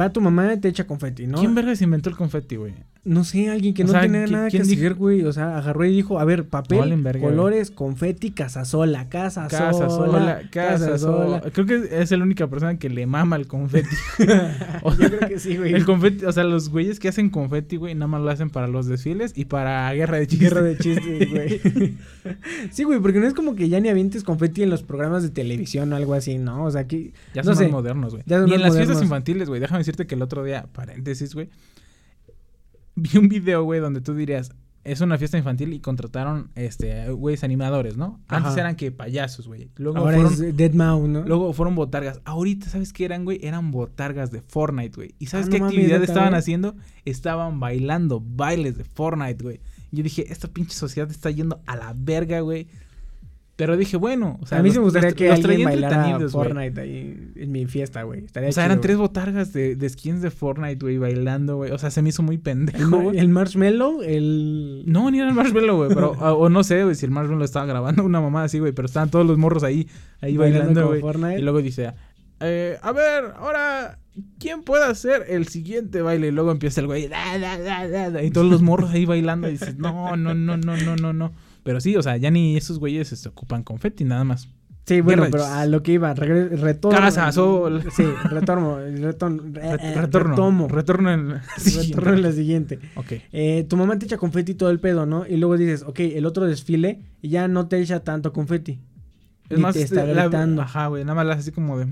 va tu mamá y te echa confeti, ¿no? ¿Quién verga se inventó el confeti, güey? No sé, alguien que O no sea, tenía ¿qui- nada que hacer, güey. O sea, agarró y dijo, a ver, papel, Valen verga, colores, confeti, casa sola, casa, Casa sola, sola, casa sola. sola. Creo que es la única persona que le mama el confeti. *laughs* *laughs* O Yo creo que sí, güey. El confeti, o sea, los güeyes que hacen confeti, güey, nada más lo hacen para los desfiles y para guerra de chistes. Guerra de chistes, *laughs* güey. sí, güey, porque no es como que ya ni avientes confeti en los programas de televisión o algo así, ¿no? O sea, que... Ya no son sé. más modernos, güey. Ya son Ni en las fiestas infantiles, güey. Déjame decirte que el otro día, paréntesis, güey. Vi un video, güey, donde tú dirías, es una fiesta infantil y contrataron, este, güeyes animadores, ¿no? Antes Ajá. eran que payasos, güey. Luego Ahora fueron, es Dead Mouse, ¿no? luego fueron botargas. Ahorita, ¿sabes qué eran, güey? Eran botargas de Fortnite, güey. ¿Y sabes Ah, qué no actividad estaban haciendo? Estaban bailando bailes de Fortnite, güey. Yo dije, esta pinche sociedad está yendo a la verga, güey. Pero dije, bueno, o sea, a mí sí me gustaría los- que los alguien bailara. Fortnite ahí en mi fiesta, güey. O sea, eran tres botargas de, de skins de Fortnite, güey, bailando, güey. O sea, se me hizo muy pendejo, el marshmallow, el... No, ni era el Marshmallow, güey. Pero, *laughs* o, o no sé, güey, si el Marshmallow estaba grabando una mamá así, güey. Pero estaban todos los morros ahí, ahí Bailando güey. Y luego dice, eh, a ver, ahora, ¿quién puede hacer el siguiente baile? Y luego empieza el güey, da, da, da, y todos los morros ahí bailando. Y dices, no, no, no, no, no, no, no. Pero sí, o sea, ya ni esos güeyes se ocupan confeti, nada más. Sí, bueno, pero a lo que iba, retorno. Casa, sol. Sí, retorno, retorno, *laughs* eh, Re- eh, retorno. retomo. Retorno en... *laughs* Retorno en la siguiente. Ok. Eh, tu mamá te echa confeti y todo el pedo, ¿no? Y luego dices, ok, el otro desfile y ya no te echa tanto confeti. Es Ni más, te está la- gritando. ajá, güey, nada más la hace así como de...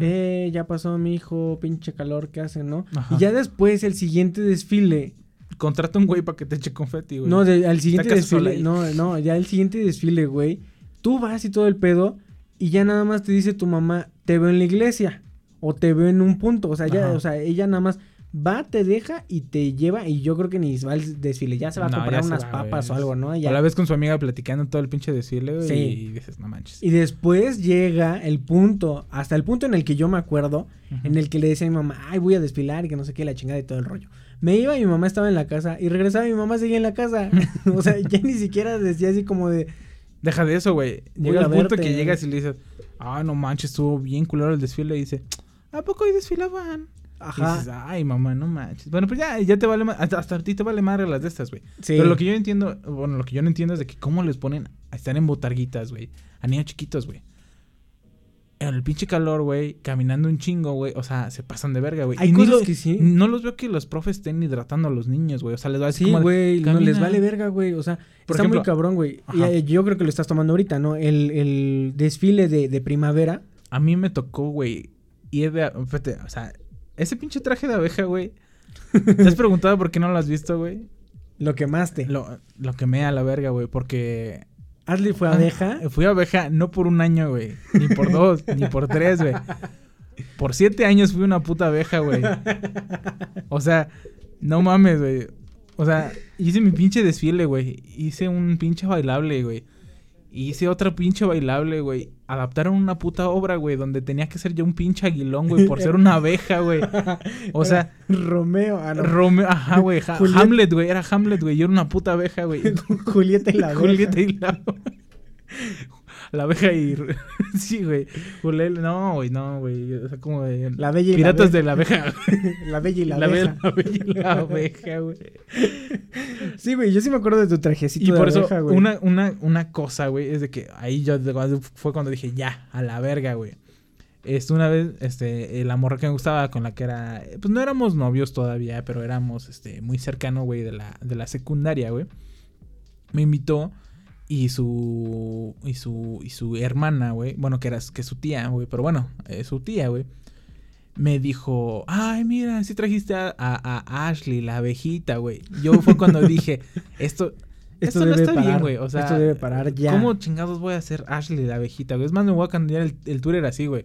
Eh, ya pasó mi hijo, pinche calor que hace, ¿no? Ajá. Y ya después el siguiente desfile, Contrata un güey para que te eche confeti, güey. no, de- al siguiente desfile, no, no, ya el siguiente desfile, güey, tú vas y todo el pedo y ya nada más te dice tu mamá, te veo en la iglesia o te veo en un punto, o sea, ya, o sea, ella nada más va, te deja y te lleva. Y yo creo que ni va al desfile. Ya se va a No, comprar unas va, papas o algo, ¿no? A Ya. la vez con su amiga platicando todo el pinche desfile, güey. Sí. Y dices, no manches. Y después llega el punto, hasta el punto en el que yo me acuerdo, en el que le decía a mi mamá, ay, voy a desfilar y que no sé qué, la chingada y todo el rollo. Me iba y mi mamá estaba en la casa y regresaba y mi mamá seguía en la casa. *laughs* o sea, ya ni siquiera decía así como de, Deja de eso, güey. Llega el punto verte. que llegas y le dices, ah, no manches, estuvo bien culero el desfile. Y dice, ¿a poco hoy desfilaban? Y ajá. dices, ay, mamá, no manches. Bueno, pues ya, ya te vale hasta, hasta a ti te vale madre las de estas, güey. Sí. Pero lo que yo entiendo, bueno, lo que yo no entiendo es de que cómo les ponen a estar en botarguitas, güey. A niños chiquitos, güey. En el pinche calor, güey, caminando un chingo, güey. O sea, se pasan de verga, güey. Hay Y ni cosas que sí. No los veo que los profes estén hidratando a los niños, güey. O sea, les va a decir Sí, güey, no les vale verga, güey. O sea, Por está ejemplo- muy cabrón, güey. Eh, yo creo que lo estás tomando ahorita, ¿no? El, el desfile de, de primavera. A mí me tocó, güey. Y es de. Fíjate, o sea, ese pinche traje de abeja, güey. *laughs* ¿Te has preguntado por qué no lo has visto, güey? Lo quemaste. Lo, lo quemé a la verga, güey. Porque. Ashley fue Ah, abeja. Fui abeja no por un año, güey. Ni por dos, *laughs* ni por tres, güey. Por siete años fui una puta abeja, güey. O sea, no mames, güey. O sea, hice mi pinche desfile, güey. Hice un pinche bailable, güey. Hice otra pinche bailable, güey. Adaptaron una puta obra, güey, donde tenía que ser yo un pinche aguilón, güey, por ser una *laughs* abeja, güey. O sea, Romeo. Ah, no. Romeo, ajá, güey. Ha- Hamlet, güey, era Hamlet, güey. Yo era una puta abeja, güey. *laughs* Julieta y la *laughs* abeja. Julieta y la... la abeja y... *laughs* sí, güey. No, güey, no, güey. O sea, como de... La bella y Piratas la de la abeja. *laughs* La bella y la, La, abeja. be- la bella y la abeja, güey. Sí, güey, yo sí me acuerdo de tu trajecito Y de por eso, abeja, güey. una, una, una cosa, güey, es de que ahí yo fue cuando dije, ya, a la verga, güey. Este, una vez, este, la morra que me gustaba, con la que era, pues no éramos novios todavía, pero éramos, este, muy cercano, güey, de la, de la secundaria, güey. Me invitó y su, y su, y su hermana, güey, bueno, que era, que su tía, güey, pero bueno, eh, su tía, güey. Me dijo, ay, mira, sí trajiste a, a- a Ashley, la abejita, güey. Yo fue cuando *laughs* dije, esto, Esto esto, no está bien, güey. O sea, esto debe parar ya. ¿Cómo chingados voy a hacer Ashley la abejita, güey? Es más, me voy a cambiar el, el Twitter así, güey.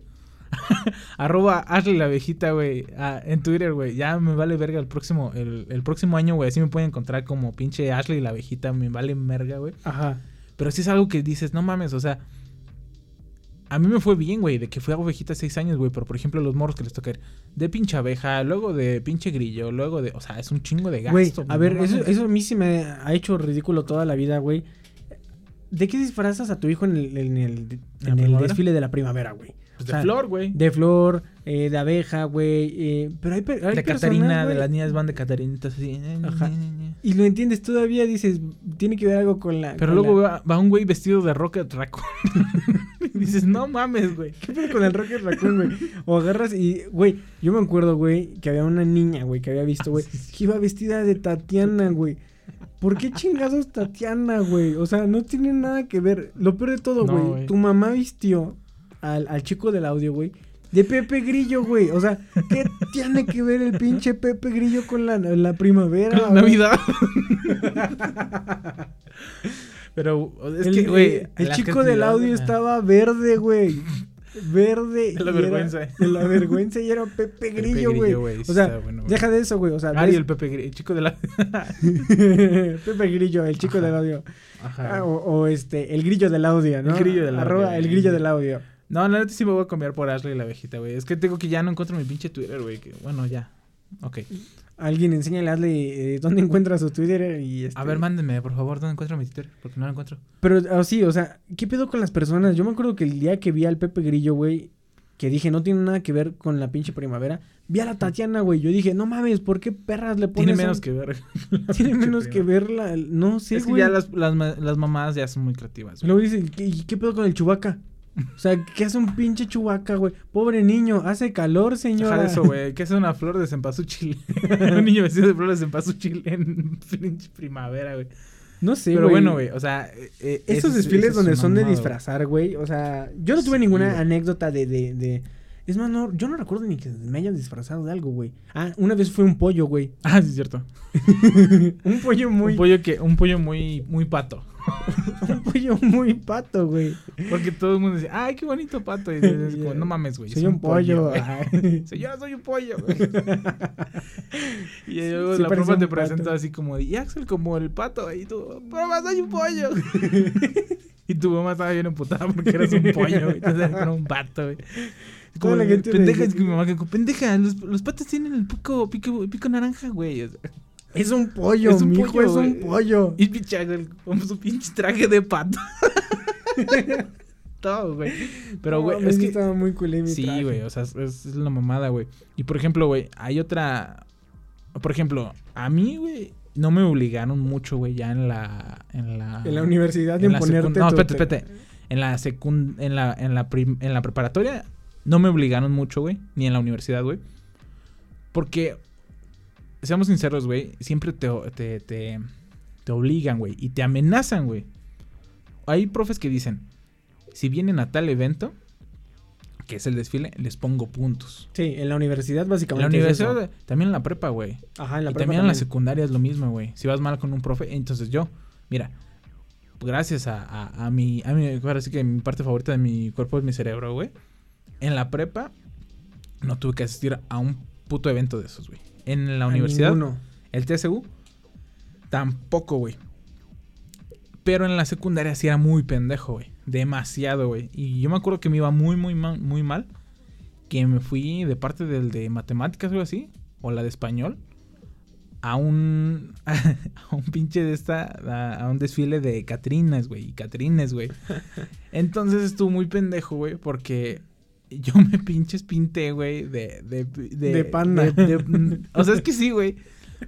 *laughs* Arroba Ashley la abejita, güey. ah, en Twitter, güey. Ya me vale verga el próximo, el, el próximo año, güey. Así me pueden encontrar como pinche Ashley la abejita. Me vale verga, güey. Ajá. Pero sí es algo que dices, no mames, o sea. A mí me fue bien, güey, de que fui abejita seis años, güey. Pero por ejemplo, los morros que les toca ir de pinche abeja, luego de pinche grillo, luego de. O sea, es un chingo de gasto. Güey, a no ver, eso, eso a mí sí me ha hecho ridículo toda la vida, güey. ¿De qué disfrazas a tu hijo en el, en el, desfile de la primavera, güey? Pues o de sea, flor, güey. De flor, eh, de abeja, güey. eh, pero hay, hay De personas, Catarina, de las niñas van de Catarinitas así. Ajá. Y lo entiendes todavía, dices, tiene que ver algo con la... Pero con luego la- va, va un güey vestido de Rocket Raccoon. *laughs* y dices, no mames, güey. ¿Qué pedo con el Rocket Raccoon, güey? O agarras y, güey, yo me acuerdo, güey, que había una niña, güey, que había visto, güey, *laughs* que iba vestida de Tatiana, güey. ¿Por qué chingados Tatiana, güey? O sea, no tiene nada que ver. Lo peor de todo, güey. tu mamá vistió al, al chico del audio, güey, de Pepe Grillo, güey. O sea, ¿qué *laughs* tiene que ver el pinche Pepe Grillo con la, la primavera? Con güey? Navidad. *laughs* Pero es el, que, güey. eh, el las chico del audio estaba verde, güey. Verde. De *laughs* la era- vergüenza. de la vergüenza y era Pepe Grillo, güey. Güey, O sea, bueno, güey. deja de eso, güey. O sea, Ari, el Pepe Grillo, el chico de la. Pepe Grillo, el chico Ajá. del audio. Ajá. Ah, o, o este, el grillo del audio, ¿no? El grillo del Arroba audio, el güey. grillo del audio. No, la neta sí me voy a cambiar por Ashley la abejita, güey. Es que tengo que ya no encuentro mi pinche Twitter, güey. que- Bueno, ya. Ok. Alguien enséñale a Ashley eh, dónde encuentra su Twitter y este... A ver, mándenme, por favor, ¿dónde encuentro mi Twitter? Porque no lo encuentro. Pero oh, sí, o sea, ¿qué pedo con las personas? Yo me acuerdo que el día que vi al Pepe Grillo, güey, que dije, no tiene nada que ver con la pinche primavera, vi a la Tatiana, güey. Yo dije, no mames, ¿por qué perras le pones *laughs* Tiene *laughs* a- menos que ver. Tiene menos que ver la... No sé, es que güey. ya las, las, las mamás ya son muy creativas. güey. Luego dice, ¿qué, y qué pedo con el chubaca? O sea, ¿qué hace un pinche chubaca, güey? Pobre niño, hace calor, señora. Deja de eso, güey. ¿Qué es una flor de cempasúchil? *laughs* un niño vestido de flor de cempasúchil en pinche primavera, güey. No sé, Pero bueno, güey, o sea... eh, eh, Esos es- desfiles donde son de disfrazar, güey. O sea, yo no tuve Sí, ninguna anécdota de, de, de... Es más, no, yo no recuerdo ni que me hayan disfrazado de algo, güey. Ah, una vez fue un pollo, güey. Ah, sí, es cierto. *laughs* un pollo muy. Un pollo que, un pollo muy, muy pato. *laughs* un pollo muy pato, güey. Porque todo el mundo dice, ay, qué bonito pato. Y *laughs* es como, no mames, güey. Soy un pollo. güey". Ay. Sí, yo soy un pollo, güey. *laughs* y luego sí la profa te un presenta pato. así como, y Axel como el pato. Y tú, profa, soy un pollo. y tu mamá estaba bien emputada porque eras un pollo, güey. Entonces era un pato, güey. Como, la gente pendeja, es que mi mamá que pendeja, los, los patos tienen el pico, pico, pico naranja, güey. O sea, Es un pollo, Es un pollo, es un pollo. Y pinche Axel con su pinche traje de pato. *laughs* Todo, güey. Pero, No, güey, es que estaba muy culé mi Sí, traje. güey, o sea, es, es la mamada, güey. Y por ejemplo, güey, hay otra. Por ejemplo, a mí, güey, no me obligaron mucho, güey, ya en la. En la, En la universidad en la ponerte No, espérate, espérate. En la secund en la, en la, prim- en la preparatoria no me obligaron mucho, güey. Ni en la universidad, güey. Porque, seamos sinceros, güey, siempre te, te, te, te obligan, güey. Y te amenazan, güey. Hay profes que dicen, si vienen a tal evento, que es el desfile, les pongo puntos. Sí, en la universidad En la básicamente. es universidad, también en la prepa, güey. Ajá, en la y prepa también en la también. secundaria es lo mismo, güey. Si vas mal con un profe, entonces yo, mira, gracias a, a, a mi, a mi, sí que mi parte favorita de mi cuerpo es mi cerebro, güey. En la prepa no tuve que asistir a un puto evento de esos, güey. En la A universidad, ninguno. el TSU, tampoco, güey. Pero en la secundaria sí era muy pendejo, güey. Demasiado, güey. Y yo me acuerdo que me iba muy, muy mal, muy mal. Que me fui de parte del de matemáticas o algo así. O la de español. A un. *laughs* A un pinche de esta. A, a un desfile de Catrinas, güey. Y Catrines, güey. *laughs* Entonces estuvo muy pendejo, güey. Porque *laughs* yo me pinches pinté, güey. De, de, de. De panda. de- de- o sea, es que sí, güey.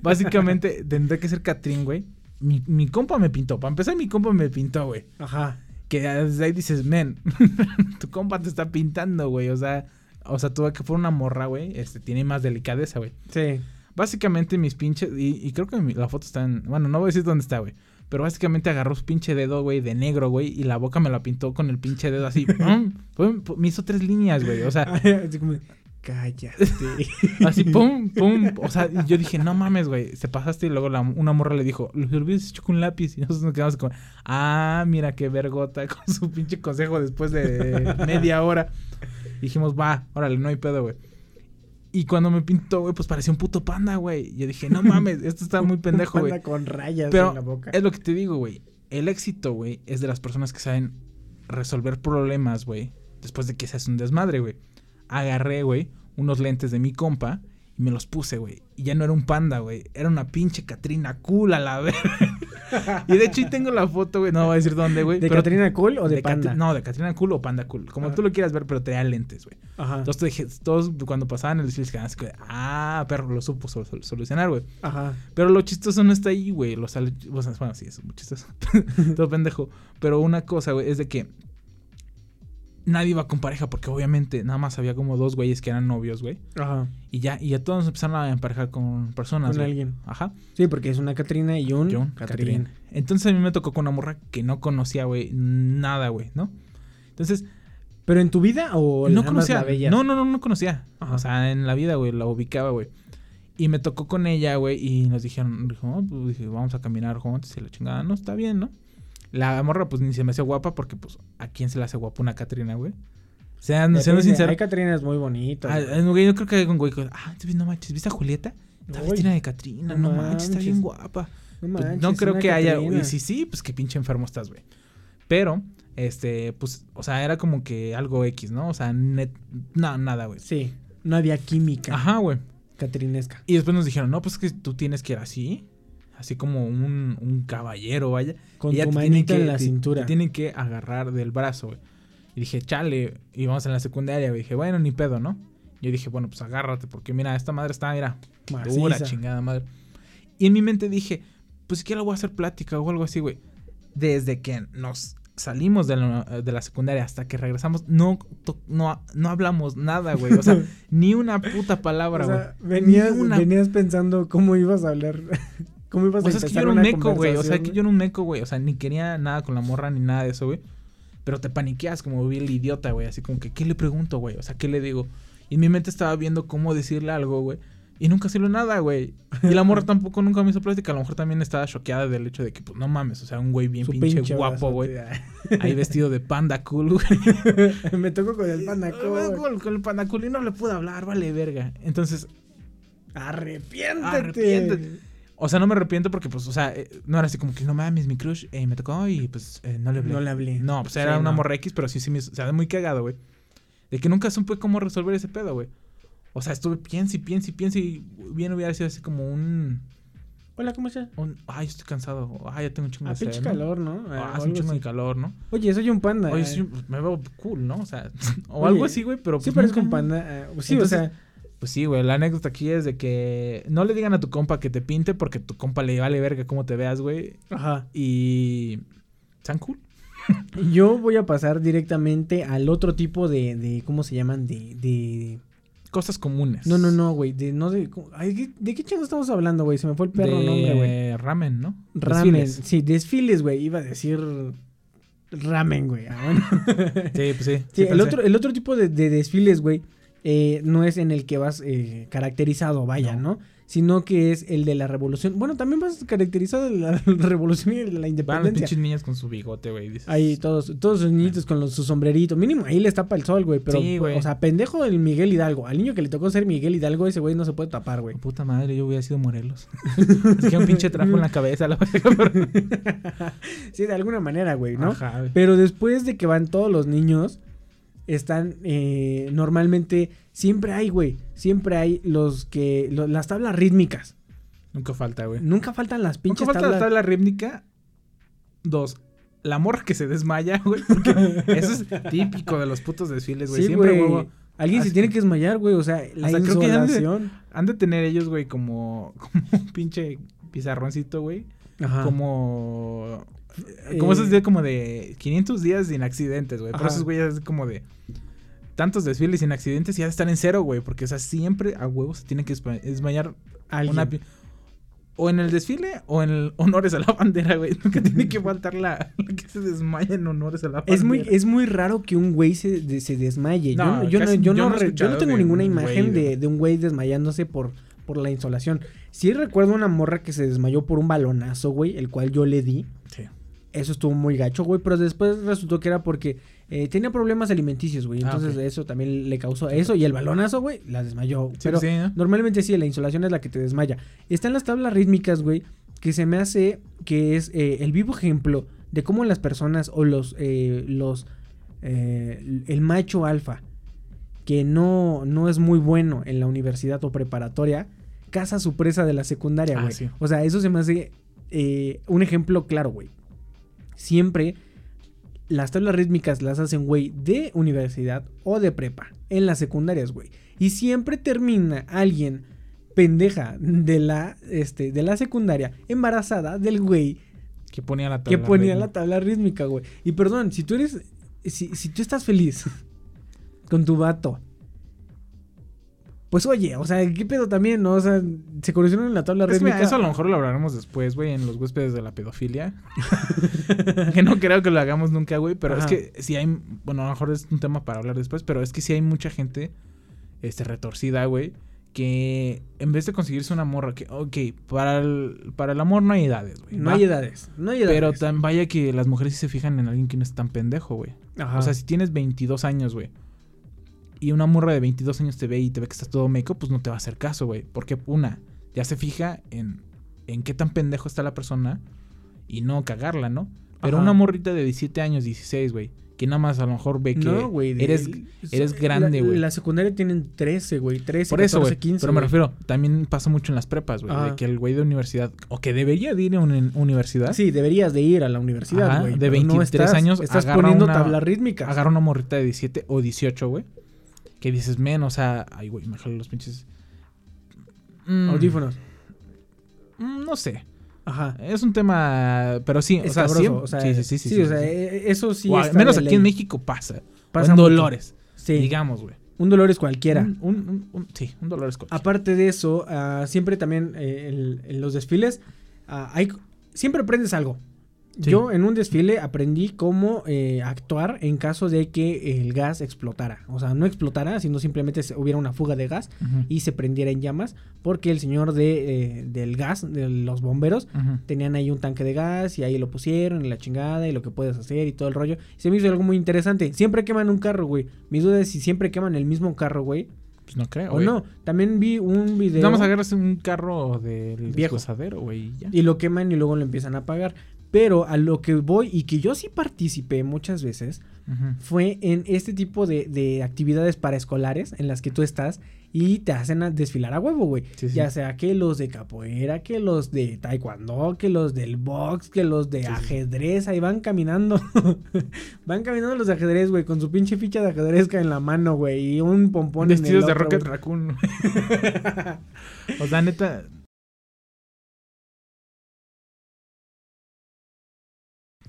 Básicamente tendría que ser Catrín, güey. Mi, mi compa me pintó. Para empezar, mi compa me pintó, güey. Ajá. Que desde ahí dices, men, *laughs* tu compa te está pintando, güey. O sea, o sea, tú que fue una morra, güey. Este, tiene más delicadeza, güey. Sí. Básicamente mis pinches, y, y creo que mi- la foto está en, bueno, no voy a decir dónde está, güey. Pero básicamente agarró su pinche dedo, güey, de negro, güey, y la boca me la pintó con el pinche dedo así. *laughs* ¡pum! Me hizo tres líneas, güey. O sea, *laughs* Así como, cállate. *laughs* Así, pum, pum. O sea, y yo dije, no mames, güey. Se pasaste y luego la- una morra le dijo, lo hubieras hecho con un lápiz. Y nosotros nos quedamos como, ah, mira qué vergota con su pinche consejo después de media hora. Dijimos, va, órale, no hay pedo, güey. Y cuando me pintó, güey, pues parecía un puto panda, güey. Yo dije, no mames, *laughs* esto está muy pendejo, güey. Panda con rayas Pero en la boca. es lo que te digo, güey. El éxito, güey, es de las personas que saben resolver problemas, güey. Después de que se hace un desmadre, güey. Agarré, güey, unos lentes de mi compa y me los puse, güey. Y ya no era un panda, güey. Era una pinche Catrina cool a la vez. *laughs* y de hecho ahí tengo la foto, güey. No voy a decir dónde, güey. ¿De Catrina Cool o de, Catri- Panda? No, de Catrina cool o panda cool. Como Ah. tú lo quieras ver, pero traía lentes, güey. Ajá. Entonces dije, todos cuando pasaban el desfile así que, ah, perro, lo supo sol- sol- solucionar, güey. Ajá. Pero lo chistoso no está ahí, güey. Lo sale- o sea, bueno, sí, es muy chistoso. *laughs* Todo pendejo. Pero una cosa, güey, es de que nadie iba con pareja porque obviamente nada más había como dos güeyes que eran novios, güey. Ajá. Y ya, y ya todos empezaron a emparejar con personas. Con güey. alguien. Ajá. Sí, porque es una Catrina y un Yo, Catrín. Catrín. Entonces a mí me tocó con una morra que no conocía, güey, nada, güey, ¿no? Entonces, ¿Pero en tu vida o no conocía. la? No, no, no, no conocía. Ajá. O sea, en la vida, güey, la ubicaba, güey. Y me tocó con ella, güey, y nos dijeron, dijo, "Oh, pues, dije, vamos a caminar juntos y la chingada, no, está bien, ¿no? La morra, pues, ni se me hace guapa porque, pues, ¿a quién se le hace guapa una Catrina, güey? Sean, sean Depende, sinceros. Hay Catrinas muy bonitas. Ah, yo creo que hay un güey que, ah, no manches, ¿viste a Julieta? Está vestida de Catrina, no, no manches, está bien guapa. no, Pues, manches, no creo que haya. Y sí, sí, pues qué pinche enfermo estás, güey. Pero, este, pues, o sea, era como que algo X, ¿no? O sea, net, no, nada, güey. Sí, no había química Ajá, güey. catrinesca. Y después nos dijeron, no, pues que tú tienes que ir así. Así como un, un caballero, vaya. Con tu manita que- en la te- cintura. Te tienen que agarrar del brazo, güey. Y dije, chale. Y vamos en la secundaria, güey. Dije, bueno, ni pedo, ¿no? Yo dije, bueno, pues agárrate, porque mira, esta madre está, mira, dura, chingada madre. Y en mi mente dije, pues siquiera voy a hacer plática o algo así, güey. Desde que nos salimos de la, de la secundaria hasta que regresamos, no, to- no, no hablamos nada, güey. O sea, *laughs* ni una puta palabra, O güey. sea, venías, una venías pensando cómo ibas a hablar. *laughs* ¿Cómo ibas a es que yo era un meco, güey. O sea, conversación, que yo era un meco, güey. O sea, ni quería nada con la morra ni nada de eso, güey. Pero te paniqueas como vi el idiota, güey. Así como que, ¿qué le pregunto, güey? O sea, ¿qué le digo? Y en mi mente estaba viendo cómo decirle algo, güey. Y nunca salió nada, güey. Y la morra *laughs* tampoco nunca me hizo plática. A lo mejor también estaba choqueada del hecho de que, pues, no mames. O sea, un güey bien pinche, pinche guapo, güey. brazote. Ahí vestido de panda cool, güey. *laughs* Me tocó con el panda cool. con el panda cool y no le pude hablar, vale, verga. Entonces, Arrepiéntete. Arrepiéntete. O sea, no me arrepiento porque, pues, o sea, eh, no era así como que no mames, mi crush eh, me tocó y pues eh, no le hablé. No le hablé. No, pues era Sí, una no. morra X, pero sí, sí me. O sea, muy cagado, güey. De que nunca supe cómo resolver ese pedo, güey. O sea, estuve piense y piense y piense y bien hubiera sido así como un. Hola, ¿cómo estás? un ay, estoy cansado. Ay, ya tengo un chingo Ah, de pinche ¿no? calor, ¿no? Ah, Ah, un chingo de calor, ¿no? Oye, soy un panda. Oye, eh. sí, pues, me veo cool, ¿no? O sea, *laughs* o Oye, algo así, güey, pero. Sí, pues, parezco un panda. eh, sí, Entonces, o sea, Pues sí, güey. La anécdota aquí es de que no le digan a tu compa que te pinte porque tu compa le vale verga cómo te veas, güey. ajá. Y. Sean cool. *laughs* Yo voy a pasar directamente al otro tipo de, de ¿cómo se llaman? De, de... Cosas comunes. No, no, no, güey, de, no de... ay, ¿qué- ¿De qué chingo estamos hablando, güey? Se me fue el perro de nombre, güey. ramen, ¿no? Ramen, Desfiles. sí, desfiles, güey, iba a decir ramen, güey. Ah, bueno. *laughs* Sí, pues sí. Sí, sí el, pensé. otro, el otro tipo de, de desfiles, güey, eh, no es en el que vas eh, caracterizado, vaya, No. ¿no? Sino que es el de la revolución. Bueno, también vas caracterizado de la *laughs* revolución y de la Van las independencia. pinches niñas con su bigote, güey. Ahí todos, todos sus niñitos con los, su sombrerito. Mínimo, ahí les tapa el sol, güey. Pero, Sí, güey. o sea, pendejo el Miguel Hidalgo. Al niño que le tocó ser Miguel Hidalgo, ese güey no se puede tapar, güey. Puta madre, yo hubiera sido Morelos. *laughs* es que un pinche trapo en la cabeza, la *laughs* sí, de alguna manera, güey, ¿no? Ajá, güey. Pero después de que van todos los niños, están eh, normalmente, siempre hay, güey, siempre hay los que, lo- las tablas rítmicas. Nunca falta, güey. Nunca faltan las Nunca pinches falta tablas. la tabla rítmica. Dos. La morra que se desmaya, *laughs* güey. Porque eso es típico de los putos desfiles, güey. Sí, Siempre, güey. huevo. Alguien se Así- tiene que desmayar, güey. O sea, la creo que han de-. Han de tener ellos, güey, como, *laughs* como un pinche pizarroncito, güey. Ajá. Como. Como Eh, esos días como de 500 días sin accidentes, güey. Por Ajá. esos güeyes es como de tantos desfiles sin accidentes y ya están en cero, güey. Porque, o sea, siempre a huevos se tiene que desma- desmayar Alguien. una o en el desfile o en el *laughs* honores a la bandera, güey. *laughs* Nunca tiene que faltar la, la que se desmaya en honores a la bandera. Es muy, es muy raro que un güey se, de- se desmaye. Yo No, yo, no, casi- yo, yo no re- yo no tengo ninguna un imagen güey de- de un güey desmayándose por, por la insolación. Sí recuerdo una morra que se desmayó por un balonazo, güey, el cual yo le di. Eso estuvo muy gacho, güey, pero después resultó que era porque eh, tenía problemas alimenticios, güey. Ah, Entonces eso también le causó eso. Y el balonazo, güey, la desmayó. Sí, pero sí, ¿no? normalmente sí, la insolación es la que te desmaya. Están las tablas rítmicas, güey, que se me hace que es eh, el vivo ejemplo de cómo las personas o los, eh, los, eh, el macho alfa, que no, no es muy bueno en la universidad o preparatoria, caza su presa de la secundaria, Ah, güey. sí. O sea, eso se me hace un ejemplo claro, güey. Siempre las tablas rítmicas las hacen, güey, de universidad o de prepa, en las secundarias, güey. Y siempre termina alguien pendeja de la, este, de la secundaria embarazada del güey Que ponía la que tabla ponía rítmica. la tabla rítmica, güey. Y perdón, si tú eres, si, si tú estás feliz *laughs* con tu vato, pues oye, o sea, ¿qué pedo también, no? O sea, se conocieron en la tabla Es que, mira, rítmica. eso a lo mejor lo hablaremos después, güey, en los huéspedes de la pedofilia. *laughs* que no creo que lo hagamos nunca, güey, pero Ajá. es que si hay, bueno, a lo mejor es un tema para hablar después, pero es que si hay mucha gente, este, retorcida, güey, que en vez de conseguirse una morra, que, ok, para el, para el amor no hay edades, güey. No hay edades, no hay edades. Pero tan vaya que las mujeres sí se fijan en alguien que no es tan pendejo, güey. Ajá. O sea, si tienes 22 años, güey, y una morra de 22 años te ve y te ve que estás todo meco, pues no te va a hacer caso, güey. Porque una, ya se fija en, en qué tan pendejo está la persona y no cagarla, ¿no? Pero Ajá. una morrita de 17 años, 16, güey, que nada más a lo mejor ve que no, de- eres, eres grande, la- güey. La, secundaria tienen 13, güey. 13, Por eso, 14, güey. 15. Pero me refiero, también pasa mucho en las prepas, güey. De que el güey de universidad, o que debería de ir a una universidad, Sí, deberías de ir a la universidad, güey. de pero no 23 estás- años, Estás agarra poniendo una- tablas rítmicas. agarra una morrita de 17 o 18, güey. Que dices, men, o sea, ay, güey, me jalo los pinches. Mm, Audífonos. mm, no sé. Ajá. Es un tema, pero sí, Es o sea, o sí, sí, sí, sí, sí, o sea, sí. eh, eso sí menos aquí en. México pasa. Pasa en. Dolores, Sí. digamos, güey. Un dolor es cualquiera. Un, un, un- un- sí, un Dolores cualquiera. Aparte de eso, ah, siempre también eh, en los desfiles, ah, hay, siempre aprendes algo. Sí. Yo en un desfile aprendí cómo eh, actuar en caso de que el gas explotara. O sea, no explotara, sino simplemente hubiera una fuga de gas y se prendiera en llamas. Porque el señor de, eh, del gas, de los bomberos, tenían ahí un tanque de gas y ahí lo pusieron y la chingada y lo que puedes hacer y todo el rollo. Se me hizo algo muy interesante. Siempre queman un carro, güey. Mi duda es si siempre queman el mismo carro, güey. Pues no creo, O no. También vi un video. Nada más agarras un carro del Viejo. güey, y y lo queman y luego lo empiezan a pagar. Pero a lo que voy y que yo sí participé muchas veces fue en este tipo de, de actividades paraescolares en las que tú estás y te hacen a desfilar a huevo, güey. Sí, sí. Ya sea que los de capoeira, que los de taekwondo, que los del box, que los de Sí, ajedrez, ahí van caminando. *laughs* van caminando los de ajedrez, güey, con su pinche ficha de ajedrez en la mano, güey, y un pompón en el Vestidos de otro, Rocket güey. Raccoon. *laughs* o sea, neta.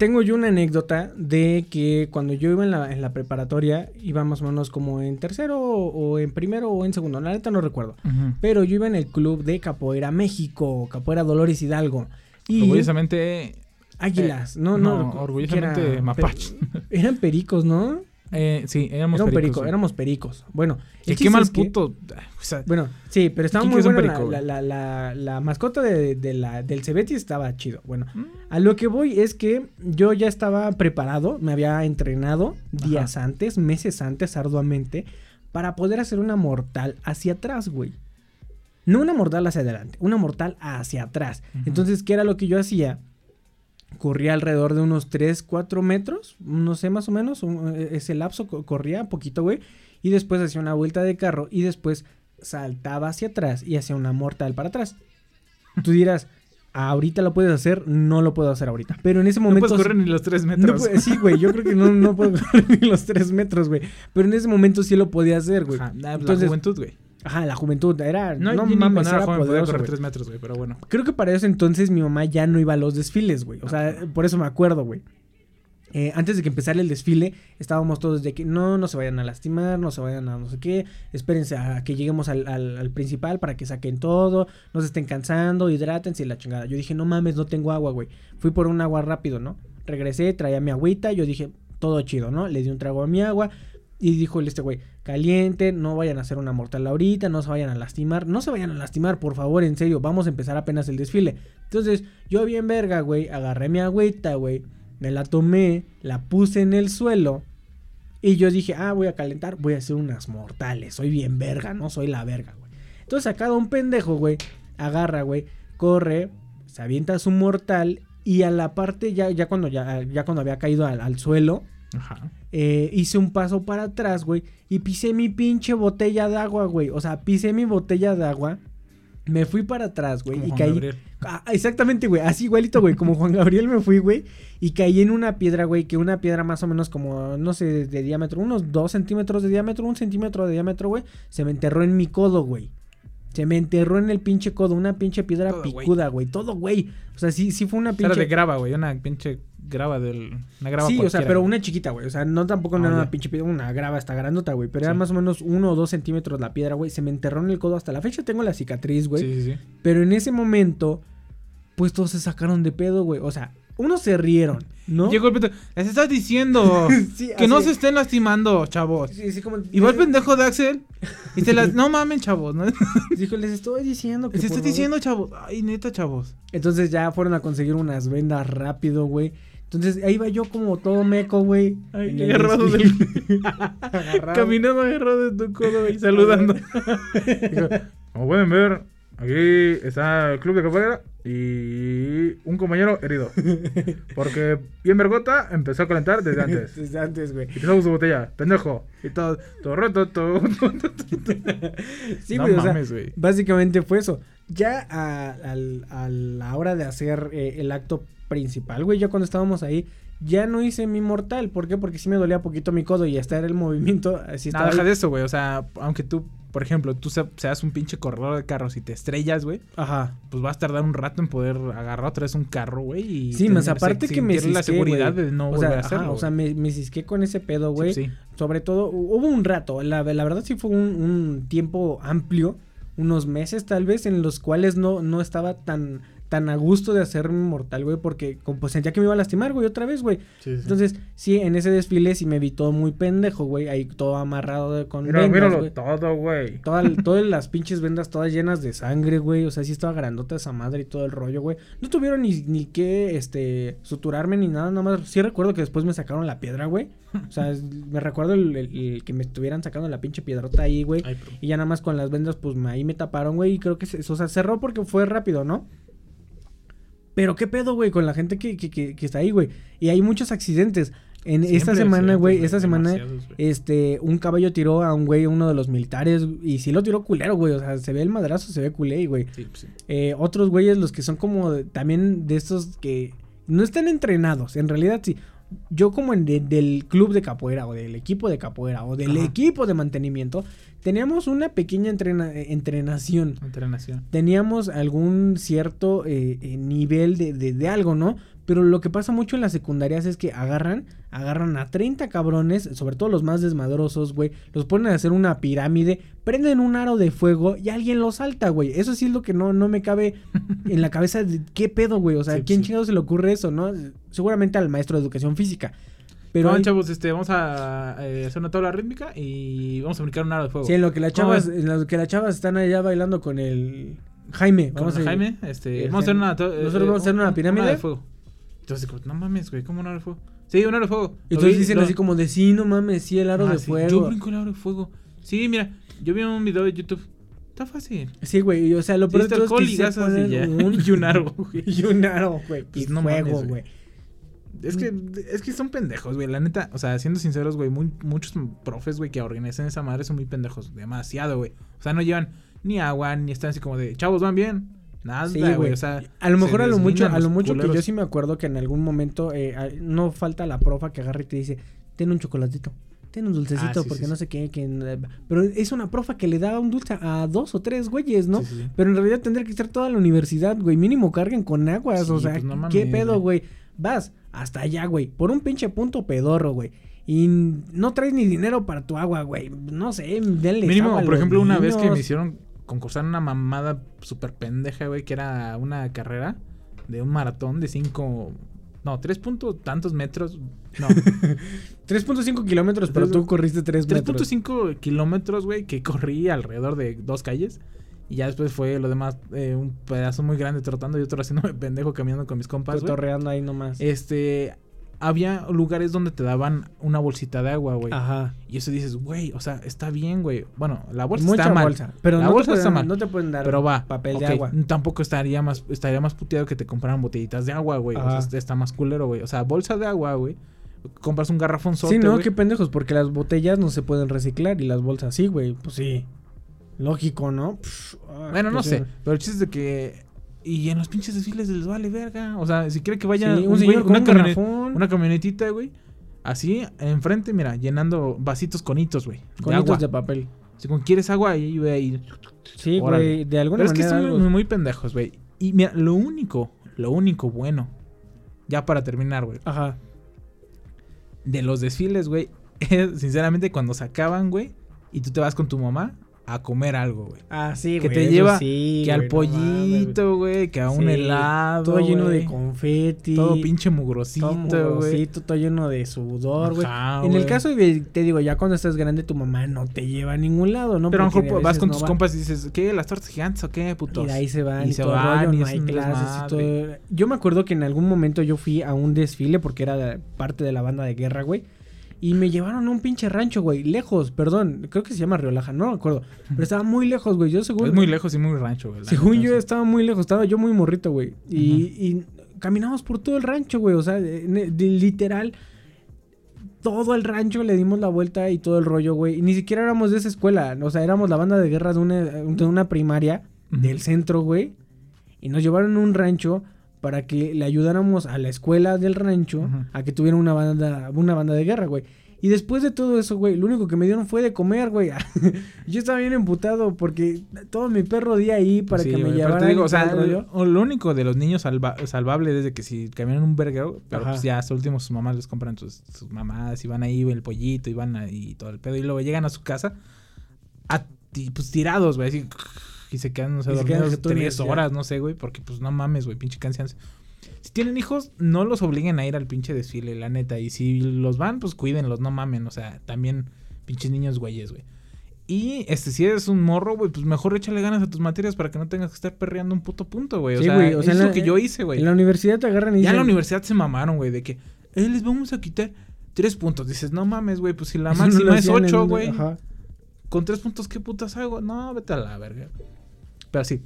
Tengo yo una anécdota de que cuando yo iba en la, en la preparatoria, iba más o menos como en tercero o, o en primero o en segundo, la neta no recuerdo. Pero yo iba en el club de Capoeira México, Capoeira Dolores Hidalgo. Y Orgullosamente. Águilas, eh, no, no. no, orgullosamente era- mapaches. pe- Eran pericos, ¿no? Eh, sí, éramos Era un pericos, perico, éramos pericos. Bueno, Que el qué mal que- puto. O sea, Bueno, sí, pero estaba ¿Quién muy que la, perico, la, la- la- la mascota de, de la, del Cebeti estaba chido. Bueno, Mm. a lo que voy es que yo ya estaba preparado, me había entrenado días antes, meses antes, arduamente, para poder hacer una mortal hacia atrás, güey. No una mortal hacia adelante, una mortal hacia atrás. Entonces, ¿qué era lo que yo hacía? Corría alrededor de unos 3, 4 metros, no sé más o menos, un- ese lapso co- corría un poquito, güey. Y después hacía una vuelta de carro y después saltaba hacia atrás y hacía una mortal para atrás. *laughs* Tú dirás, ahorita lo puedes hacer, no lo puedo hacer ahorita. Pero en ese no momento... puedes correr ni los tres metros. No puede- sí, güey, yo creo que no, no puedo *laughs* correr ni los 3 metros, güey. Pero en ese momento sí lo podía hacer, güey. Ajá, la Entonces- juventud, güey. Ajá, la juventud era... No, No, mames, era joven podía poderoso, correr güey. tres metros, güey, pero bueno. Creo que para ese entonces mi mamá ya no iba a los desfiles, güey. O sea, por eso me acuerdo, güey. Eh, antes de que empezara el desfile, estábamos todos de que no, no se vayan a lastimar, no se vayan a no sé qué, espérense a que lleguemos al, al- al principal para que saquen todo, no se estén cansando, hidrátense y la chingada. Yo dije, no mames, no tengo agua, güey. Fui por un agua rápido, ¿no? Regresé, traía mi agüita, yo dije, todo chido, ¿no? Le di un trago a mi agua y dijo este güey, caliente, no vayan a hacer una mortal ahorita, no se vayan a lastimar, no se vayan a lastimar, por favor, en serio, vamos a empezar apenas el desfile. Entonces, yo bien verga, güey, agarré mi agüita, güey, me la tomé, la puse en el suelo y yo dije, ah, voy a calentar, voy a hacer unas mortales, soy bien verga, no soy la verga, güey. Entonces, a cada un pendejo, güey, agarra, güey, corre, se avienta su mortal y a la parte ya, ya cuando ya, ya cuando había caído al suelo, Ajá. eh, hice un paso para atrás, güey, y pisé mi pinche botella de agua, güey. O sea, pisé mi botella de agua, me fui para atrás, güey, Como y Juan caí. Gabriel. Ah, exactamente, güey, así igualito, güey, como Juan Gabriel me fui, güey, y caí en una piedra, güey, que una piedra más o menos como, no sé, de, de diámetro, unos dos centímetros de diámetro, un centímetro de diámetro, güey, se me enterró en mi codo, güey. Se me enterró en el pinche codo, una pinche piedra Todo, picuda, güey, todo, güey. O sea, sí, sí fue una pinche... Era de grava, güey. Una pinche grava del. Una grava Sí, o sea, pero güey. una chiquita, güey. O sea, no tampoco no Ah, era una pinche piedra, una grava hasta grandota, güey. Pero era más o menos uno o dos centímetros la piedra, güey. Se me enterró en el codo. Hasta la fecha tengo la cicatriz, güey. Sí, sí, sí. Pero en ese momento, pues todos se sacaron de pedo, güey. O sea, unos se rieron, ¿no? Llegó el pito. Les estás diciendo *laughs* Sí, que no se estén lastimando, chavos. Sí, sí, como... Y va el pendejo de Axel y se las. *laughs* No mamen, chavos. ¿no? *laughs* Dijo, les estoy diciendo que... Les favor". diciendo, chavos. Ay, neta, chavos. Entonces ya fueron a conseguir unas vendas rápido, güey. Entonces ahí iba yo como todo meco, güey. Agarrado desfile. Agarrado. Caminando agarrado de tu codo y saludando. Como pueden ver, aquí está el club de capoeira y un compañero herido. *laughs* Porque bien vergota empezó a calentar desde antes. Desde antes, güey. Y pisó su botella, pendejo. Y todo, todo roto, todo. *laughs* Sí, No güey, o sea, básicamente fue eso. Ya a, la hora de hacer eh, el acto principal, güey, ya cuando estábamos ahí, ya no hice mi mortal. ¿Por qué? Porque sí me dolía poquito mi codo y hasta era el movimiento. Así No, deja ahí. de eso, güey. O sea, aunque tú, por ejemplo, tú se- seas un pinche corredor de carros y te estrellas, güey, Ajá. pues vas a tardar un rato en poder agarrar otra vez un carro, güey. Y Sí, más aparte que me sentir la cisqué, seguridad de no o volver sea, a hacerlo. ajá, o sea, me, me cisqué con ese pedo, güey. Sí, sí. Sobre todo, hu- hubo un rato, la, la verdad sí fue un, un tiempo amplio, unos meses tal vez, en los cuales no, no estaba tan, tan a gusto de hacerme mortal, güey, porque como, pues sentía que me iba a lastimar, güey, otra vez, güey. Sí, sí. Entonces, sí, en ese desfile sí me vi todo muy pendejo, güey, ahí todo amarrado de- con Mira, vendas, míralo güey. todo, güey. Toda- *laughs* todas las pinches vendas todas llenas de sangre, güey. O sea, sí estaba grandota esa madre y todo el rollo, güey. No tuvieron ni, ni que, este, suturarme ni nada, nada más. Sí recuerdo que después me sacaron la piedra, güey. O sea, me recuerdo el, el- el que me estuvieran sacando la pinche piedrota ahí, güey. Ay, Y ya nada más con las vendas, pues me- ahí me taparon, güey. Y creo que, se, o sea, cerró porque fue rápido, ¿no? Pero qué pedo, güey, con la gente que, que, que, que está ahí, güey. Y hay muchos accidentes. En Siempre esta semana, güey, esta semana, este, un caballo tiró a un güey, uno de los militares, y sí lo tiró culero, güey. O sea, se ve el madrazo, se ve culé, güey. Sí, pues sí. Eh, otros güeyes, los que son como de- también de estos que no están entrenados, en realidad sí. Yo como en de- del club de capoeira o del equipo de capoeira o del Ajá. equipo de mantenimiento, teníamos una pequeña entrena- eh, entrenación. Entrenación. Teníamos algún cierto eh, eh, nivel de, de- de algo, ¿no? Pero lo que pasa mucho en las secundarias es que agarran, agarran a 30 cabrones, sobre todo los más desmadrosos, güey, los ponen a hacer una pirámide, prenden un aro de fuego y alguien lo salta, güey. Eso sí es lo que no, no me cabe *laughs* en la cabeza de qué pedo, güey. O sea, Sí, ¿quién sí. chingado se le ocurre eso, no? Seguramente al maestro de educación física. Pero hay- chavos, este, vamos a eh, hacer una tabla rítmica y vamos a brincar un aro de fuego. sí, en lo que las ¿Cómo chavas, en lo que las chavas están allá bailando con el Jaime. Con Vamos a Jaime, este, el vamos a hacer una... Nosotros eh, vamos a hacer una un- pirámide. Un aro de fuego. Entonces, no mames, güey, ¿cómo un aro de fuego? Sí, un aro de fuego. Y entonces vi- dicen lo- así como de sí, no mames, sí, el aro Ah, de sí, fuego. Yo brinco el aro de fuego. Sí, mira, yo vi un video de YouTube. Está fácil. Sí, güey, y, o sea, lo peor de está todo es que y y ponen ya. un, *laughs* Y un aro, güey. *laughs* y un aro, güey, y Pues no mames, fuego, güey. güey. Es que, es que son pendejos, güey. La neta, o sea, siendo sinceros, güey, muy, muchos profes, güey, que organizan esa madre son muy pendejos. Demasiado, güey. O sea, no llevan ni agua, ni están así como de, chavos, ¿van bien? Nada, Sí, güey. O sea, A lo mejor a lo mucho, a lo mucho que yo sí me acuerdo que en algún momento eh, no falta la profa que agarra y te dice, ten un chocolatito, ten un dulcecito, Ah, sí, porque sí, no sé qué, que n- pero es una profa que le da un dulce a dos o tres güeyes, ¿no? Pero en realidad tendría que estar toda la universidad, güey, mínimo carguen con aguas, o sea, pues no ¿qué pedo, güey? Vas hasta allá, güey, por un pinche punto pedorro, güey. Y no traes ni dinero para tu agua, güey. No sé, denle Mínimo, por ejemplo, una vez que me hicieron concursar en una mamada súper pendeja, güey, que era una carrera de un maratón de cinco... No, tres puntos tantos metros. No, *laughs* 3.5 kilómetros, pero tú corriste 3 metros. 3.5 kilómetros, güey, que corrí alrededor de dos calles. Y ya después fue lo demás, eh, un pedazo muy grande trotando y otro haciéndome *laughs* pendejo caminando con mis compas, güey. Cotorreando ahí nomás. Este, había lugares donde te daban una bolsita de agua, güey. Ajá. Y eso dices, güey, o sea, está bien, güey. Bueno, la bolsa Mucha está mal. bolsa. Pero La no, bolsa te está pueden, mal. no te pueden dar Pero va. papel de agua. Tampoco estaría más, estaría más puteado que te compraran botellitas de agua, güey. O sea, está más culero, güey. O sea, bolsa de agua, güey. Compras un garrafón Sí, no, qué pendejos, porque las botellas no se pueden reciclar y las bolsas sí, güey. Pues sí. Lógico, ¿no? Pff, ah, Bueno, no sé. Pero el chiste es de que. Y en los pinches desfiles les vale verga. O sea, si quiere que vaya Sí, un, un señor güey- con una, un camionet- una camionetita, güey. Así, enfrente, mira, llenando vasitos con hitos, güey. De con agua. hitos de papel. Si quieres agua, ahí, güey, ahí. Sí, Órale. güey. De alguna Pero es que manera. son muy, muy pendejos, güey. Y mira, lo único, lo único bueno, ya para terminar, güey, Ajá. de los desfiles, güey, *laughs* es sinceramente cuando se acaban, güey, y tú te vas con tu mamá a comer algo, güey. Ah, sí, Que güey. te eso lleva sí, que al güey, güey. pollito, güey, que a un Sí, helado. Todo lleno de güey. confeti. Todo pinche Todo mugrosito, güey. mugrosito, todo lleno de sudor, güey. En el güey. caso de, te digo, ya cuando estás grande, tu mamá no te lleva a ningún lado, ¿no? Pero a lo mejor vas con no tus va. compas y dices, ¿qué? ¿Las tortas gigantes o qué, putos? Y de ahí se van y, Y se todo van, rollo, y no hay clases y todo. Yo me acuerdo que en algún momento yo fui a un desfile porque era parte de la banda de guerra, güey. Y me llevaron a un pinche rancho, güey. Lejos, perdón. Creo que se llama Riolaja, no me acuerdo. Pero estaba muy lejos, güey. Yo según... Es muy lejos y muy rancho, güey. Según yo estaba muy lejos. Estaba yo muy morrito, güey. Y, y caminamos por todo el rancho, güey. O sea, de- de- literal... Todo el rancho le dimos la vuelta y todo el rollo, güey. Y ni siquiera éramos de esa escuela. O sea, éramos la banda de guerra de una, de una primaria del centro, güey. Y nos llevaron a un rancho para que le ayudáramos a la escuela del rancho a que tuviera una banda, una banda de guerra, güey. Y después de todo eso, güey, lo único que me dieron fue de comer, güey. *laughs* Yo estaba bien emputado porque todo mi perro día ahí para Sí, que me güey, pero llevaran. te digo, o y sea, lo, único de los niños salva- salvable es de que si caminan un verguero, pero Ajá. pues ya hasta último sus mamás les compran sus, sus mamadas y van ahí el pollito y van ahí todo el pedo y luego llegan a su casa a pues tirados, güey, así y se quedan, no sé, dormidos tres ya. horas, no sé, güey, porque pues no mames, güey, pinche cansancio. Si tienen hijos, no los obliguen a ir al pinche desfile, la neta. Y si los van, pues cuídenlos, no mamen. O sea, también pinches niños güeyes, güey. Y este, si eres un morro, güey, pues mejor échale ganas a tus materias para que no tengas que estar perreando un puto punto, güey. O Sí, sea, güey, o sea, es lo que yo hice, güey. En la universidad te agarran y Ya en la dicen, universidad se mamaron, güey, de que, eh, les vamos a quitar tres puntos. Dices, no mames, güey, pues si la "Eso no máxima es ocho, güey. Ajá. Con tres puntos, ¿qué putas hago? No, vete a la verga. Pero sí.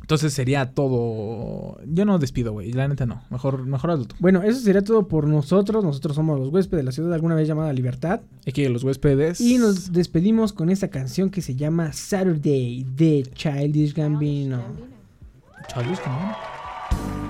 Entonces sería todo. Yo no despido, güey. La neta no. Mejor, mejor hazlo tú. Bueno, eso sería todo por nosotros. Nosotros somos los huéspedes de la ciudad alguna vez llamada Libertad. Aquí los huéspedes. Y nos despedimos con esta canción que se llama Saturday de Childish Gambino. Chales, ¿cómo?